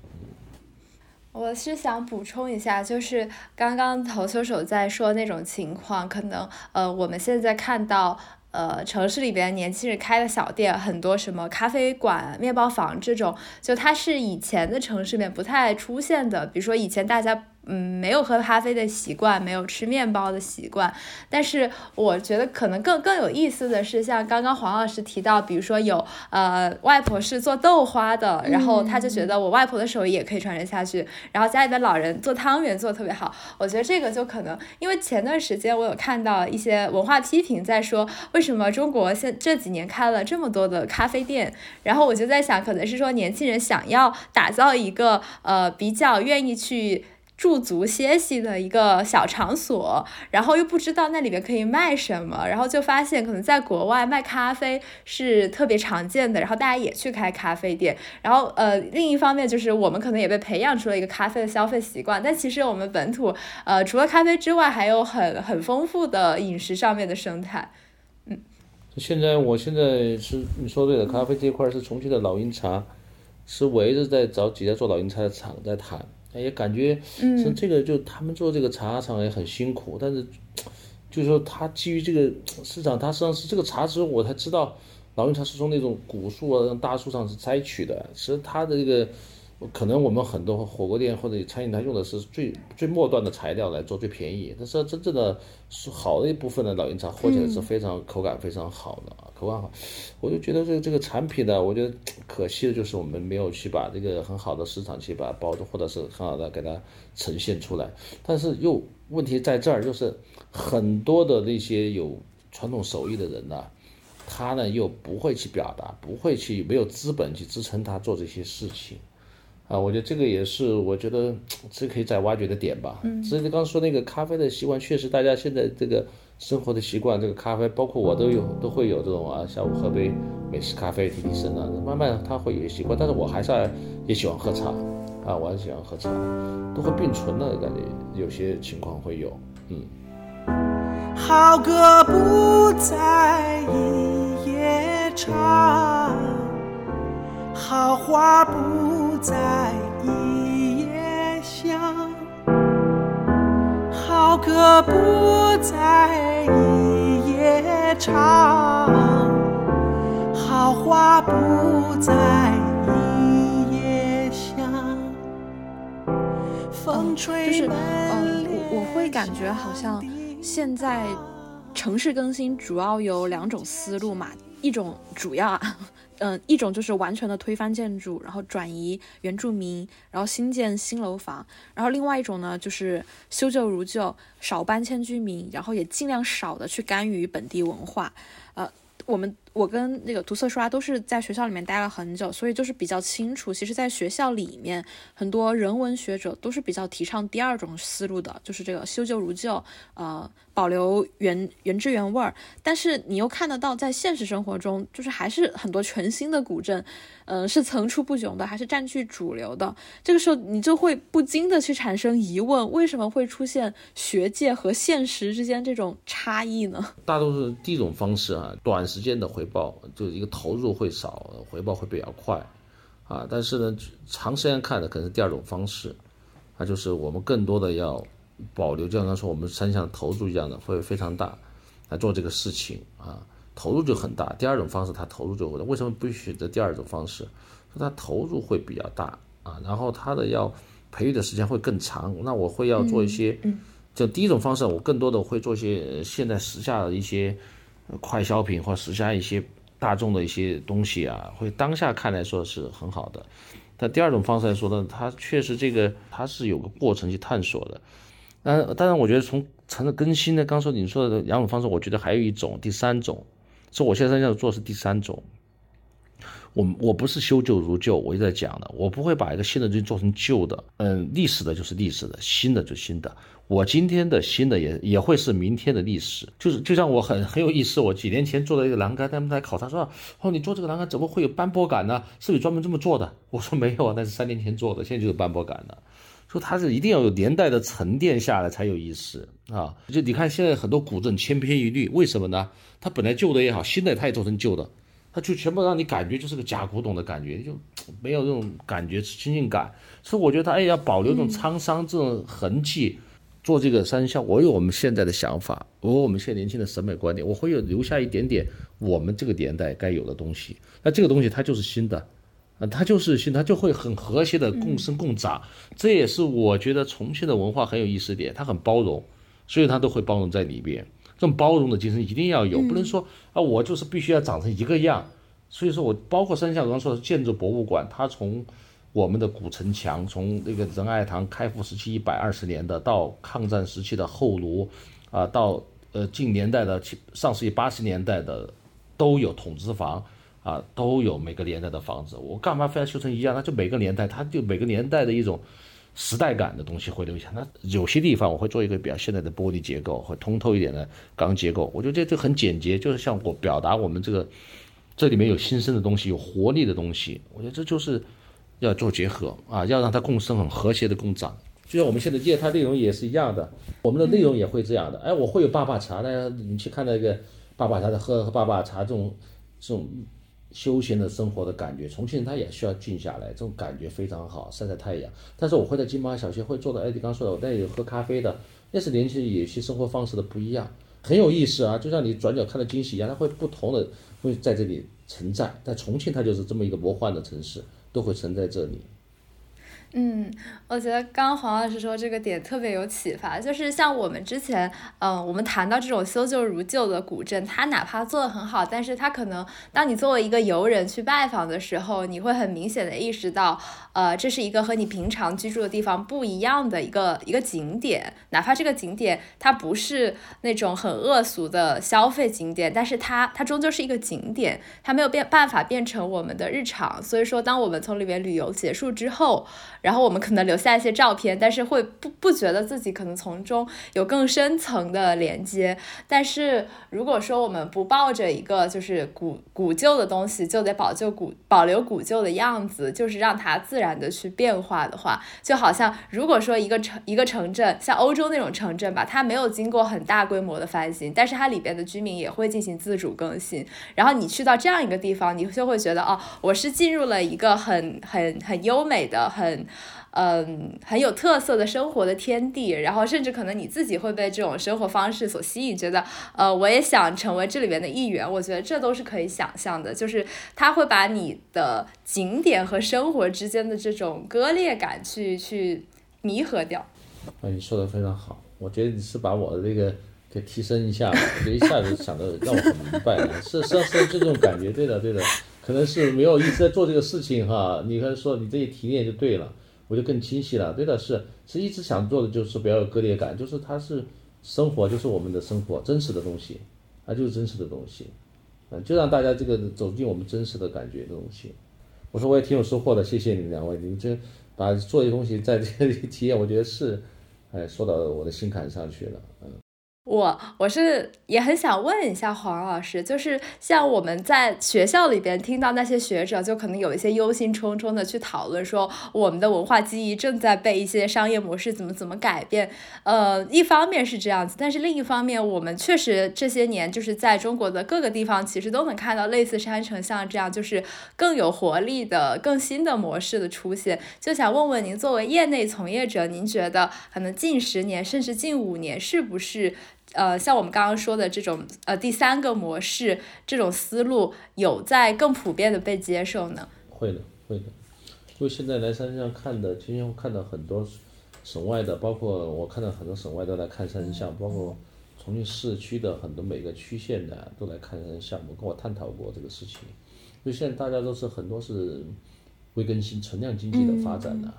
我是想补充一下，就是刚刚投球手在说那种情况，可能呃，我们现在看到呃，城市里边年轻人开的小店，很多什么咖啡馆、面包房这种，就它是以前的城市里面不太出现的，比如说以前大家。嗯，没有喝咖啡的习惯，没有吃面包的习惯。但是我觉得可能更更有意思的是，像刚刚黄老师提到，比如说有呃外婆是做豆花的，然后他就觉得我外婆的手艺也可以传承下去。然后家里的老人做汤圆做的特别好，我觉得这个就可能，因为前段时间我有看到一些文化批评在说，为什么中国现这几年开了这么多的咖啡店？然后我就在想，可能是说年轻人想要打造一个呃比较愿意去。驻足歇息的一个小场所，然后又不知道那里面可以卖什么，然后就发现可能在国外卖咖啡是特别常见的，然后大家也去开咖啡店，然后呃另一方面就是我们可能也被培养出了一个咖啡的消费习惯，但其实我们本土呃除了咖啡之外，还有很很丰富的饮食上面的生态，嗯。现在我现在是你说对了，咖啡这一块是重庆的老鹰茶，是围着在找几家做老鹰茶的厂在谈。也感觉，像这个就他们做这个茶厂也很辛苦，但是，就是说他基于这个市场，他实际上是这个茶之后，我才知道，老鹰茶是从那种古树啊、大树上是摘取的，其实它的这个。可能我们很多火锅店或者餐饮，它用的是最最末端的材料来做最便宜，但是真正的是好的一部分的老鹰茶，喝起来是非常口感非常好的啊，口感好。我就觉得这这个产品呢，我觉得可惜的就是我们没有去把这个很好的市场去把它包装，或者是很好的给它呈现出来。但是又问题在这儿，就是很多的那些有传统手艺的人呢，他呢又不会去表达，不会去没有资本去支撑他做这些事情。啊，我觉得这个也是，我觉得这可以再挖掘的点吧。嗯，所以你刚刚说那个咖啡的习惯，确实大家现在这个生活的习惯，这个咖啡，包括我都有，都会有这种啊，下午喝杯美式咖啡提提神啊。慢慢他会有些习惯，但是我还是也喜欢喝茶，啊，我还是喜欢喝茶，都会并存的感觉，有些情况会有，嗯。好歌不在一夜唱，好花不。在一夜香，好歌不在一夜唱，好花不在一夜香。风吹就是，嗯，我我会感觉好像现在城市更新主要有两种思路嘛，一种主要啊。嗯，一种就是完全的推翻建筑，然后转移原住民，然后新建新楼房，然后另外一种呢就是修旧如旧，少搬迁居民，然后也尽量少的去干预本地文化，呃，我们。我跟那个涂色刷都是在学校里面待了很久，所以就是比较清楚。其实，在学校里面，很多人文学者都是比较提倡第二种思路的，就是这个修旧如旧，呃，保留原原汁原味儿。但是，你又看得到，在现实生活中，就是还是很多全新的古镇，嗯，是层出不穷的，还是占据主流的。这个时候，你就会不禁的去产生疑问：为什么会出现学界和现实之间这种差异呢？大多数第一种方式啊，短时间的回。回报就是一个投入会少，回报会比较快，啊，但是呢，长时间看的可能是第二种方式，啊就是我们更多的要保留，就像刚说我们三项投入一样的，会非常大来做这个事情啊，投入就很大。第二种方式它投入就会，为什么不选择第二种方式？说它投入会比较大啊，然后它的要培育的时间会更长。那我会要做一些，就第一种方式，我更多的会做一些现在时下的一些。快消品或时下一些大众的一些东西啊，会当下看来说是很好的，但第二种方式来说呢，它确实这个它是有个过程去探索的。但当然，我觉得从成了更新呢，刚说你说的两种方式，我觉得还有一种第三种，是我现在要做是第三种。我我不是修旧如旧，我一直在讲的，我不会把一个新的东西做成旧的。嗯，历史的就是历史的，新的就新的。我今天的新的也也会是明天的历史，就是就像我很很有意思，我几年前做的一个栏杆，他们在考察说，哦，你做这个栏杆怎么会有斑驳感呢？是不是专门这么做的？我说没有啊，那是三年前做的，现在就有斑驳感了。说它是一定要有年代的沉淀下来才有意思啊。就你看现在很多古镇千篇一律，为什么呢？它本来旧的也好，新的它也做成旧的，它就全部让你感觉就是个假古董的感觉，就 没有那种感觉亲近感。所以我觉得它哎要保留这种沧桑这种痕迹。做这个三项，我有我们现在的想法，我有我们现在年轻的审美观点，我会有留下一点点我们这个年代该有的东西。那这个东西它就是新的，啊，它就是新，它就会很和谐的共生共长。这也是我觉得重庆的文化很有意思点，它很包容，所以它都会包容在里边。这种包容的精神一定要有，不能说啊，我就是必须要长成一个样。所以说我包括三项，刚刚说的建筑博物馆，它从。我们的古城墙，从那个仁爱堂开埠时期一百二十年的，到抗战时期的后炉，啊，到呃近年代的上世纪八十年代的，都有筒子房，啊，都有每个年代的房子。我干嘛非要修成一样？那就每个年代，它就每个年代的一种时代感的东西会留下。那有些地方我会做一个比较现代的玻璃结构，会通透一点的钢结构。我觉得这这很简洁，就是像我表达我们这个这里面有新生的东西，有活力的东西。我觉得这就是。要做结合啊，要让它共生很和谐的共长，就像我们现在业态内容也是一样的，我们的内容也会这样的。哎，我会有爸爸茶呢，你去看那个爸爸茶的喝喝爸爸茶这种这种休闲的生活的感觉，重庆人他也需要静下来，这种感觉非常好，晒晒太阳。但是我会在金马小学会坐到，哎，你刚说的，我带有喝咖啡的，那是年轻人有些生活方式的不一样，很有意思啊，就像你转角看到惊喜一样，它会不同的会在这里存在。在重庆，它就是这么一个魔幻的城市。都会存在这里。嗯，我觉得刚刚黄老师说这个点特别有启发，就是像我们之前，嗯，我们谈到这种修旧如旧的古镇，它哪怕做的很好，但是它可能当你作为一个游人去拜访的时候，你会很明显的意识到，呃，这是一个和你平常居住的地方不一样的一个一个景点，哪怕这个景点它不是那种很恶俗的消费景点，但是它它终究是一个景点，它没有变办法变成我们的日常，所以说当我们从里面旅游结束之后。然后我们可能留下一些照片，但是会不不觉得自己可能从中有更深层的连接。但是如果说我们不抱着一个就是古古旧的东西就得保旧古保留古旧的样子，就是让它自然的去变化的话，就好像如果说一个城一个城镇像欧洲那种城镇吧，它没有经过很大规模的翻新，但是它里边的居民也会进行自主更新。然后你去到这样一个地方，你就会觉得哦，我是进入了一个很很很优美的很。嗯，很有特色的生活的天地，然后甚至可能你自己会被这种生活方式所吸引，觉得呃，我也想成为这里边的一员。我觉得这都是可以想象的，就是他会把你的景点和生活之间的这种割裂感去去弥合掉。啊，你说的非常好，我觉得你是把我的这个给提升一下，我就一下子想的让我很明白，是是是这种感觉，对的对的。可能是没有一直在做这个事情哈。你可以说你这一提炼就对了，我就更清晰了。对的是，是一直想做的就是不要有割裂感，就是它是生活，就是我们的生活，真实的东西，它就是真实的东西，嗯，就让大家这个走进我们真实的感觉的东西。我说我也挺有收获的，谢谢你们两位，你们这把做一东西在这里体验，我觉得是，哎，说到我的心坎上去了，嗯。我我是也很想问一下黄老师，就是像我们在学校里边听到那些学者，就可能有一些忧心忡忡的去讨论说，我们的文化记忆正在被一些商业模式怎么怎么改变。呃，一方面是这样子，但是另一方面，我们确实这些年就是在中国的各个地方，其实都能看到类似山城像这样，就是更有活力的、更新的模式的出现。就想问问您，作为业内从业者，您觉得可能近十年甚至近五年是不是？呃，像我们刚刚说的这种呃第三个模式，这种思路有在更普遍的被接受呢？会的，会的。因为现在来山上看的，今天看到很多省外的，包括我看到很多省外都来看山像，包括重庆市区的很多每个区县的都来看山项目，跟我探讨过这个事情。因为现在大家都是很多是微更新、存量经济的发展的，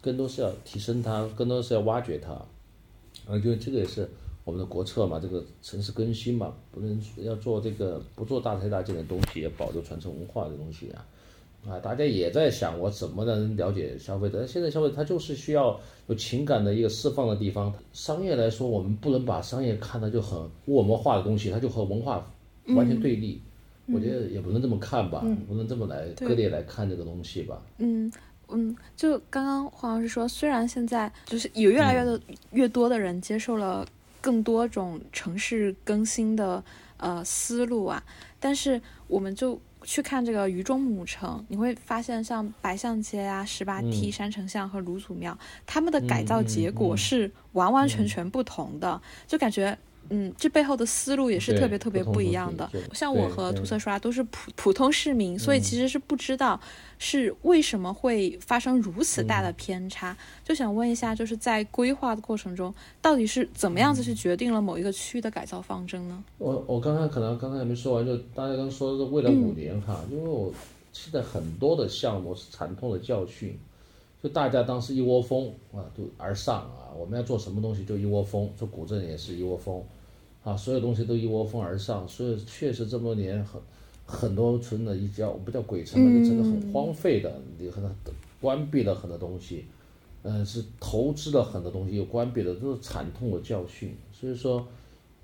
更多是要提升它，更多是要挖掘它。啊，因为这个也是。我们的国策嘛，这个城市更新嘛，不能要做这个不做大拆大建的东西，也保留传承文化的东西啊，啊，大家也在想我怎么能了解消费者？现在消费者他就是需要有情感的一个释放的地方。商业来说，我们不能把商业看的就很物文化的东西，它就和文化完全对立。我觉得也不能这么看吧，不能这么来割裂来看这个东西吧。嗯嗯，就刚刚黄老师说，虽然现在就是有越来越的越多的人接受了。更多种城市更新的呃思路啊，但是我们就去看这个渝中母城，你会发现像白象街啊、十八梯山城巷和卢祖庙，他们的改造结果是完完全全不同的，就感觉。嗯，这背后的思路也是特别特别不一样的。像我和涂色刷都是普普通市民，所以其实是不知道是为什么会发生如此大的偏差。就想问一下，就是在规划的过程中，到底是怎么样子去决定了某一个区的改造方针呢？我我刚才可能刚才还没说完，就大家刚说的是未来五年哈，因为我现在很多的项目是惨痛的教训，就大家当时一窝蜂啊，都而上啊，我们要做什么东西就一窝蜂，做古镇也是一窝蜂。啊，所有东西都一窝蜂而上，所以确实这么多年很很多村的一叫不叫鬼城嘛，就真的很荒废的，你很关闭了很多东西，嗯，是投资了很多东西又关闭了，都是惨痛的教训。所以说，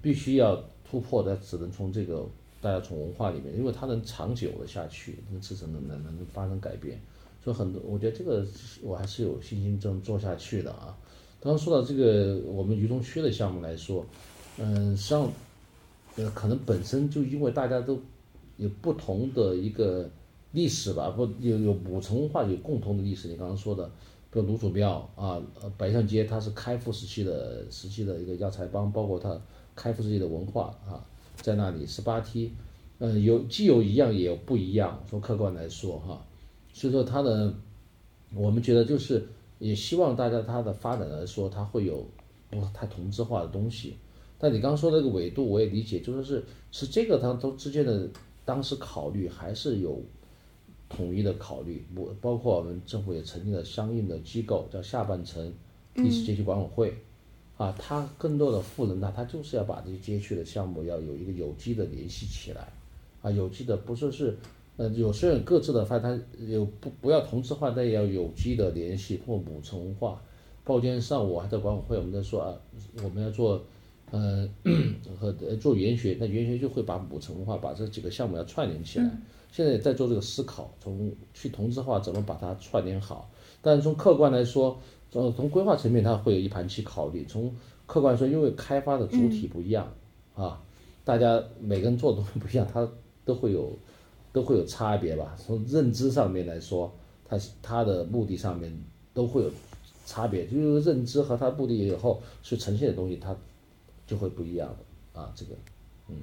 必须要突破的，只能从这个大家从文化里面，因为它能长久的下去，能支撑能能能发生改变。所以很多，我觉得这个我还是有信心这么做下去的啊。刚刚说到这个我们渝中区的项目来说。嗯，实际上，呃，可能本身就因为大家都有不同的一个历史吧，不有有古城文化有共同的历史。你刚刚说的，比如卢祖庙啊，呃，白象街它是开复时期的时期的一个药材帮，包括它开复时期的文化啊，在那里十八梯，嗯，有既有一样也有不一样。从客观来说哈，所以说它的，我们觉得就是也希望大家它的发展来说，它会有不太同质化的东西。但你刚刚说那个纬度，我也理解，就说是是这个它都之间的当时考虑还是有统一的考虑，我包括我们政府也成立了相应的机构，叫下半城历史街区管委会，啊，它更多的赋能它，它就是要把这些街区的项目要有一个有机的联系起来，啊，有机的不说是，呃，有些人各自的发，它有不不要同质化，但也要有机的联系，通过母城文化。包括今天上午我还在管委会，我们在说啊，我们要做。呃，和做研学，那研学就会把母城文化把这几个项目要串联起来。现在也在做这个思考，从去同质化怎么把它串联好。但是从客观来说，呃从规划层面它会有一盘棋考虑。从客观说，因为开发的主体不一样啊，大家每个人做的东西不一样，它都会有都会有差别吧。从认知上面来说，它它的目的上面都会有差别。就是认知和它目的以后去呈现的东西，它。就会不一样的啊，这个，嗯。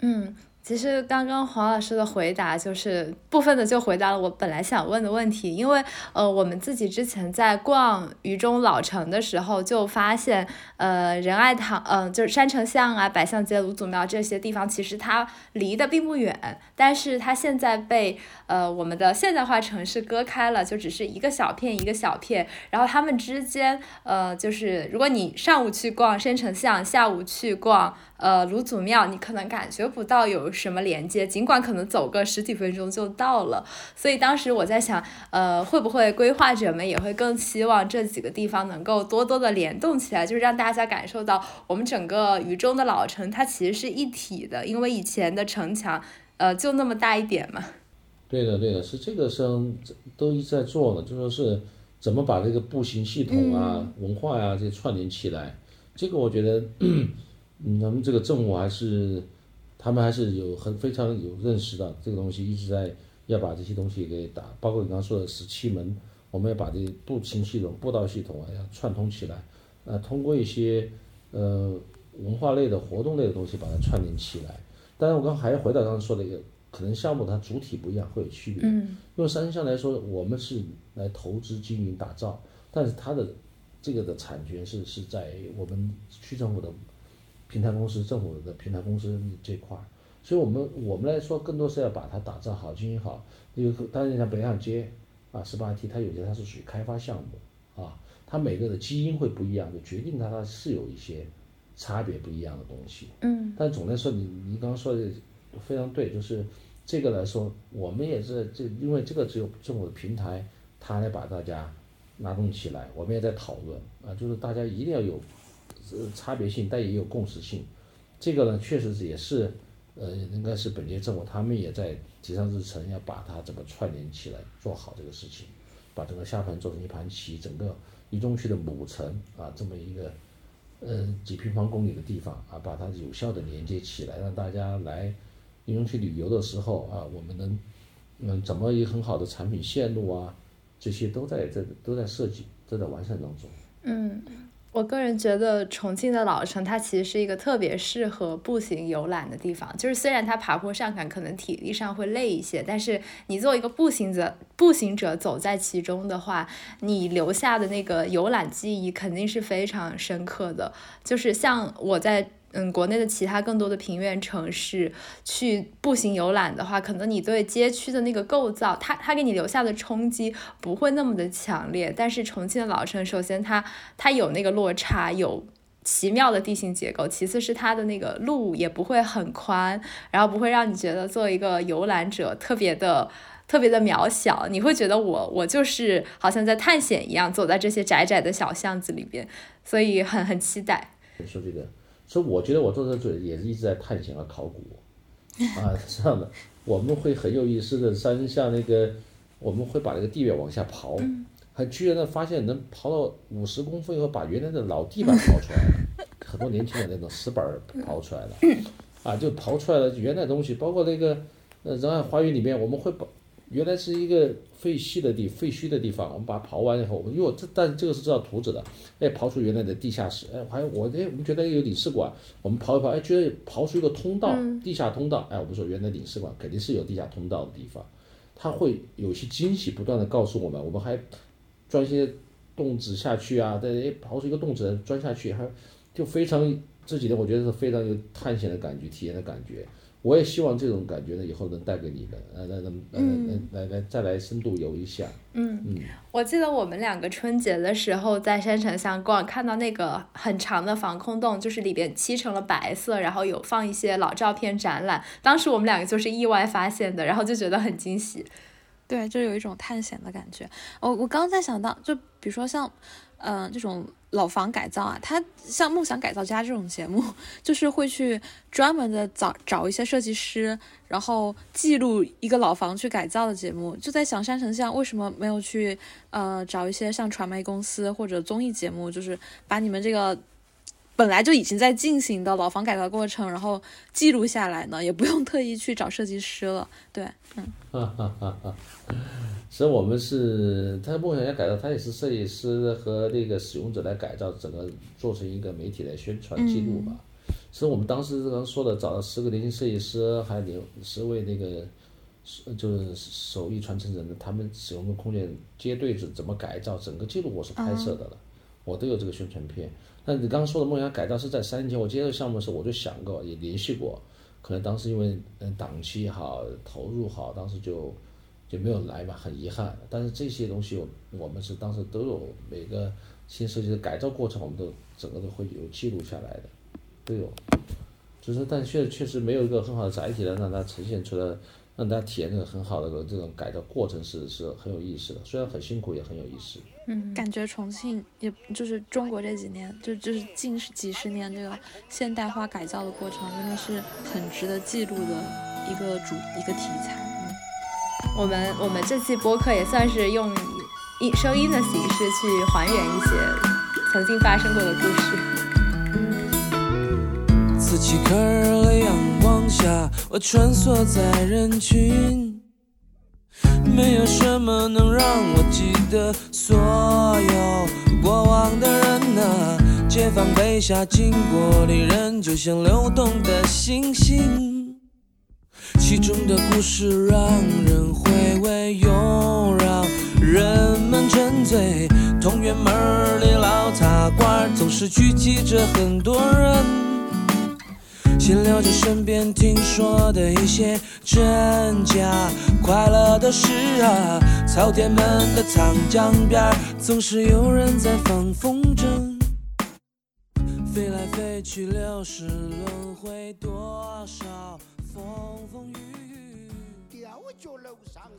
嗯，其实刚刚黄老师的回答就是部分的就回答了我本来想问的问题，因为呃我们自己之前在逛渝中老城的时候就发现，呃仁爱堂，嗯就是山城巷啊、百象街、卢祖庙这些地方，其实它离得并不远，但是它现在被呃我们的现代化城市割开了，就只是一个小片一个小片，然后它们之间呃就是如果你上午去逛山城巷，下午去逛。呃，卢祖庙，你可能感觉不到有什么连接，尽管可能走个十几分钟就到了。所以当时我在想，呃，会不会规划者们也会更希望这几个地方能够多多的联动起来，就是让大家感受到我们整个渝中的老城它其实是一体的，因为以前的城墙，呃，就那么大一点嘛。对的，对的，是这个生都一直在做的，就说是怎么把这个步行系统啊、文化呀这些串联起来，这个我觉得。嗯，咱们这个政府还是，他们还是有很非常有认识的，这个东西一直在要把这些东西给打，包括你刚刚说的十七门，我们要把这步行系统、步道系统啊要串通起来，呃，通过一些呃文化类的活动类的东西把它串联起来。当然，我刚还要回到刚刚说的一个，可能项目它主体不一样，会有区别。嗯。用三项来说，我们是来投资经营打造，但是它的这个的产权是是在我们区政府的。平台公司、政府的平台公司这块儿，所以我们我们来说，更多是要把它打造好、经营好。因为当然像北上街啊、十八 T，它有些它是属于开发项目啊，它每个的基因会不一样，就决定它它是有一些差别不一样的东西。嗯。但总的来说，你你刚刚说的非常对，就是这个来说，我们也是这，因为这个只有政府的平台，它来把大家拉动起来，我们也在讨论啊，就是大家一定要有。差别性，但也有共识性，这个呢，确实是也是，呃，应该是本届政府他们也在提上日程，要把它怎么串联起来，做好这个事情，把整个下盘做成一盘棋，整个渝中区的母城啊，这么一个，呃，几平方公里的地方啊，把它有效的连接起来，让大家来渝中区旅游的时候啊，我们能，嗯，怎么一个很好的产品线路啊，这些都在这都在设计，都在完善当中。嗯。我个人觉得重庆的老城，它其实是一个特别适合步行游览的地方。就是虽然它爬坡上坎，可能体力上会累一些，但是你作为一个步行者，步行者走在其中的话，你留下的那个游览记忆肯定是非常深刻的。就是像我在。嗯，国内的其他更多的平原城市去步行游览的话，可能你对街区的那个构造，它它给你留下的冲击不会那么的强烈。但是重庆的老城，首先它它有那个落差，有奇妙的地形结构；其次是它的那个路也不会很宽，然后不会让你觉得作为一个游览者特别的特别的渺小。你会觉得我我就是好像在探险一样，走在这些窄窄的小巷子里边，所以很很期待。说这个。所以我觉得我做这个也是一直在探险和考古，啊，这样的，我们会很有意思的山下那个，我们会把那个地表往下刨，很居然的发现能刨到五十公分以后，把原来的老地板刨出来了，很多年轻的那种石板刨出来了，啊，就刨出来了原来东西，包括那个呃仁爱花园里面，我们会把。原来是一个废墟的地废墟的地方，我们把它刨完以后，因为我这但这个是知道图纸的，哎，刨出原来的地下室，哎，还有我哎，我们觉得有领事馆，我们刨一刨，哎，觉得刨出一个通道，地下通道，哎，我们说原来领事馆肯定是有地下通道的地方，它会有些惊喜不断的告诉我们，我们还钻些洞子下去啊，再哎刨出一个洞子钻下去，还就非常这几天我觉得是非常有探险的感觉，体验的感觉。我也希望这种感觉呢，以后能带给你们，呃，来来来来来再来深度游一下。嗯嗯，我记得我们两个春节的时候在山城巷逛，看到那个很长的防空洞，就是里边漆成了白色，然后有放一些老照片展览。当时我们两个就是意外发现的，然后就觉得很惊喜。对，就有一种探险的感觉。我我刚刚在想到，就比如说像。嗯，这种老房改造啊，它像《梦想改造家》这种节目，就是会去专门的找找一些设计师，然后记录一个老房去改造的节目。就在想山城巷为什么没有去呃找一些像传媒公司或者综艺节目，就是把你们这个。本来就已经在进行的老房改造过程，然后记录下来呢，也不用特意去找设计师了。对，嗯。哈哈哈哈所以我们是他梦想家改造，他也是设计师和那个使用者来改造，整个做成一个媒体来宣传记录吧。其实我们当时刚刚说的，找了十个年轻设计师，还有十位那个，就是手艺传承人，他们使用的空间接对子怎么改造，整个记录我是拍摄的了，我都有这个宣传片。那你刚刚说的梦想改造是在三年前我接这个项目的时候，我就想过，也联系过，可能当时因为嗯档期好，投入好，当时就就没有来嘛，很遗憾。但是这些东西我我们是当时都有每个新设计的改造过程，我们都整个都会有记录下来的。都有，就是但确确实没有一个很好的载体来让它呈现出来，让大家体验这个很好的这种改造过程是是很有意思的，虽然很辛苦也很有意思。嗯，感觉重庆也就是中国这几年就就是近几十年这个现代化改造的过程，真的是很值得记录的一个主一个题材。我们我们这期播客也算是用音声音的形式去还原一些曾经发生过的故事。自己克尔的阳光下，我穿梭在人群，没有什么能让我记得所有过往的人呐。解放碑下经过的人，就像流动的星星，其中的故事让人回味，又让人们沉醉。同源门的老茶馆，总是聚集着很多人。闲聊着身边听说的一些真假，快乐的事啊。草甸门的长江边，总是有人在放风筝。飞来飞去，流逝轮回，多少风风雨雨。吊脚楼上，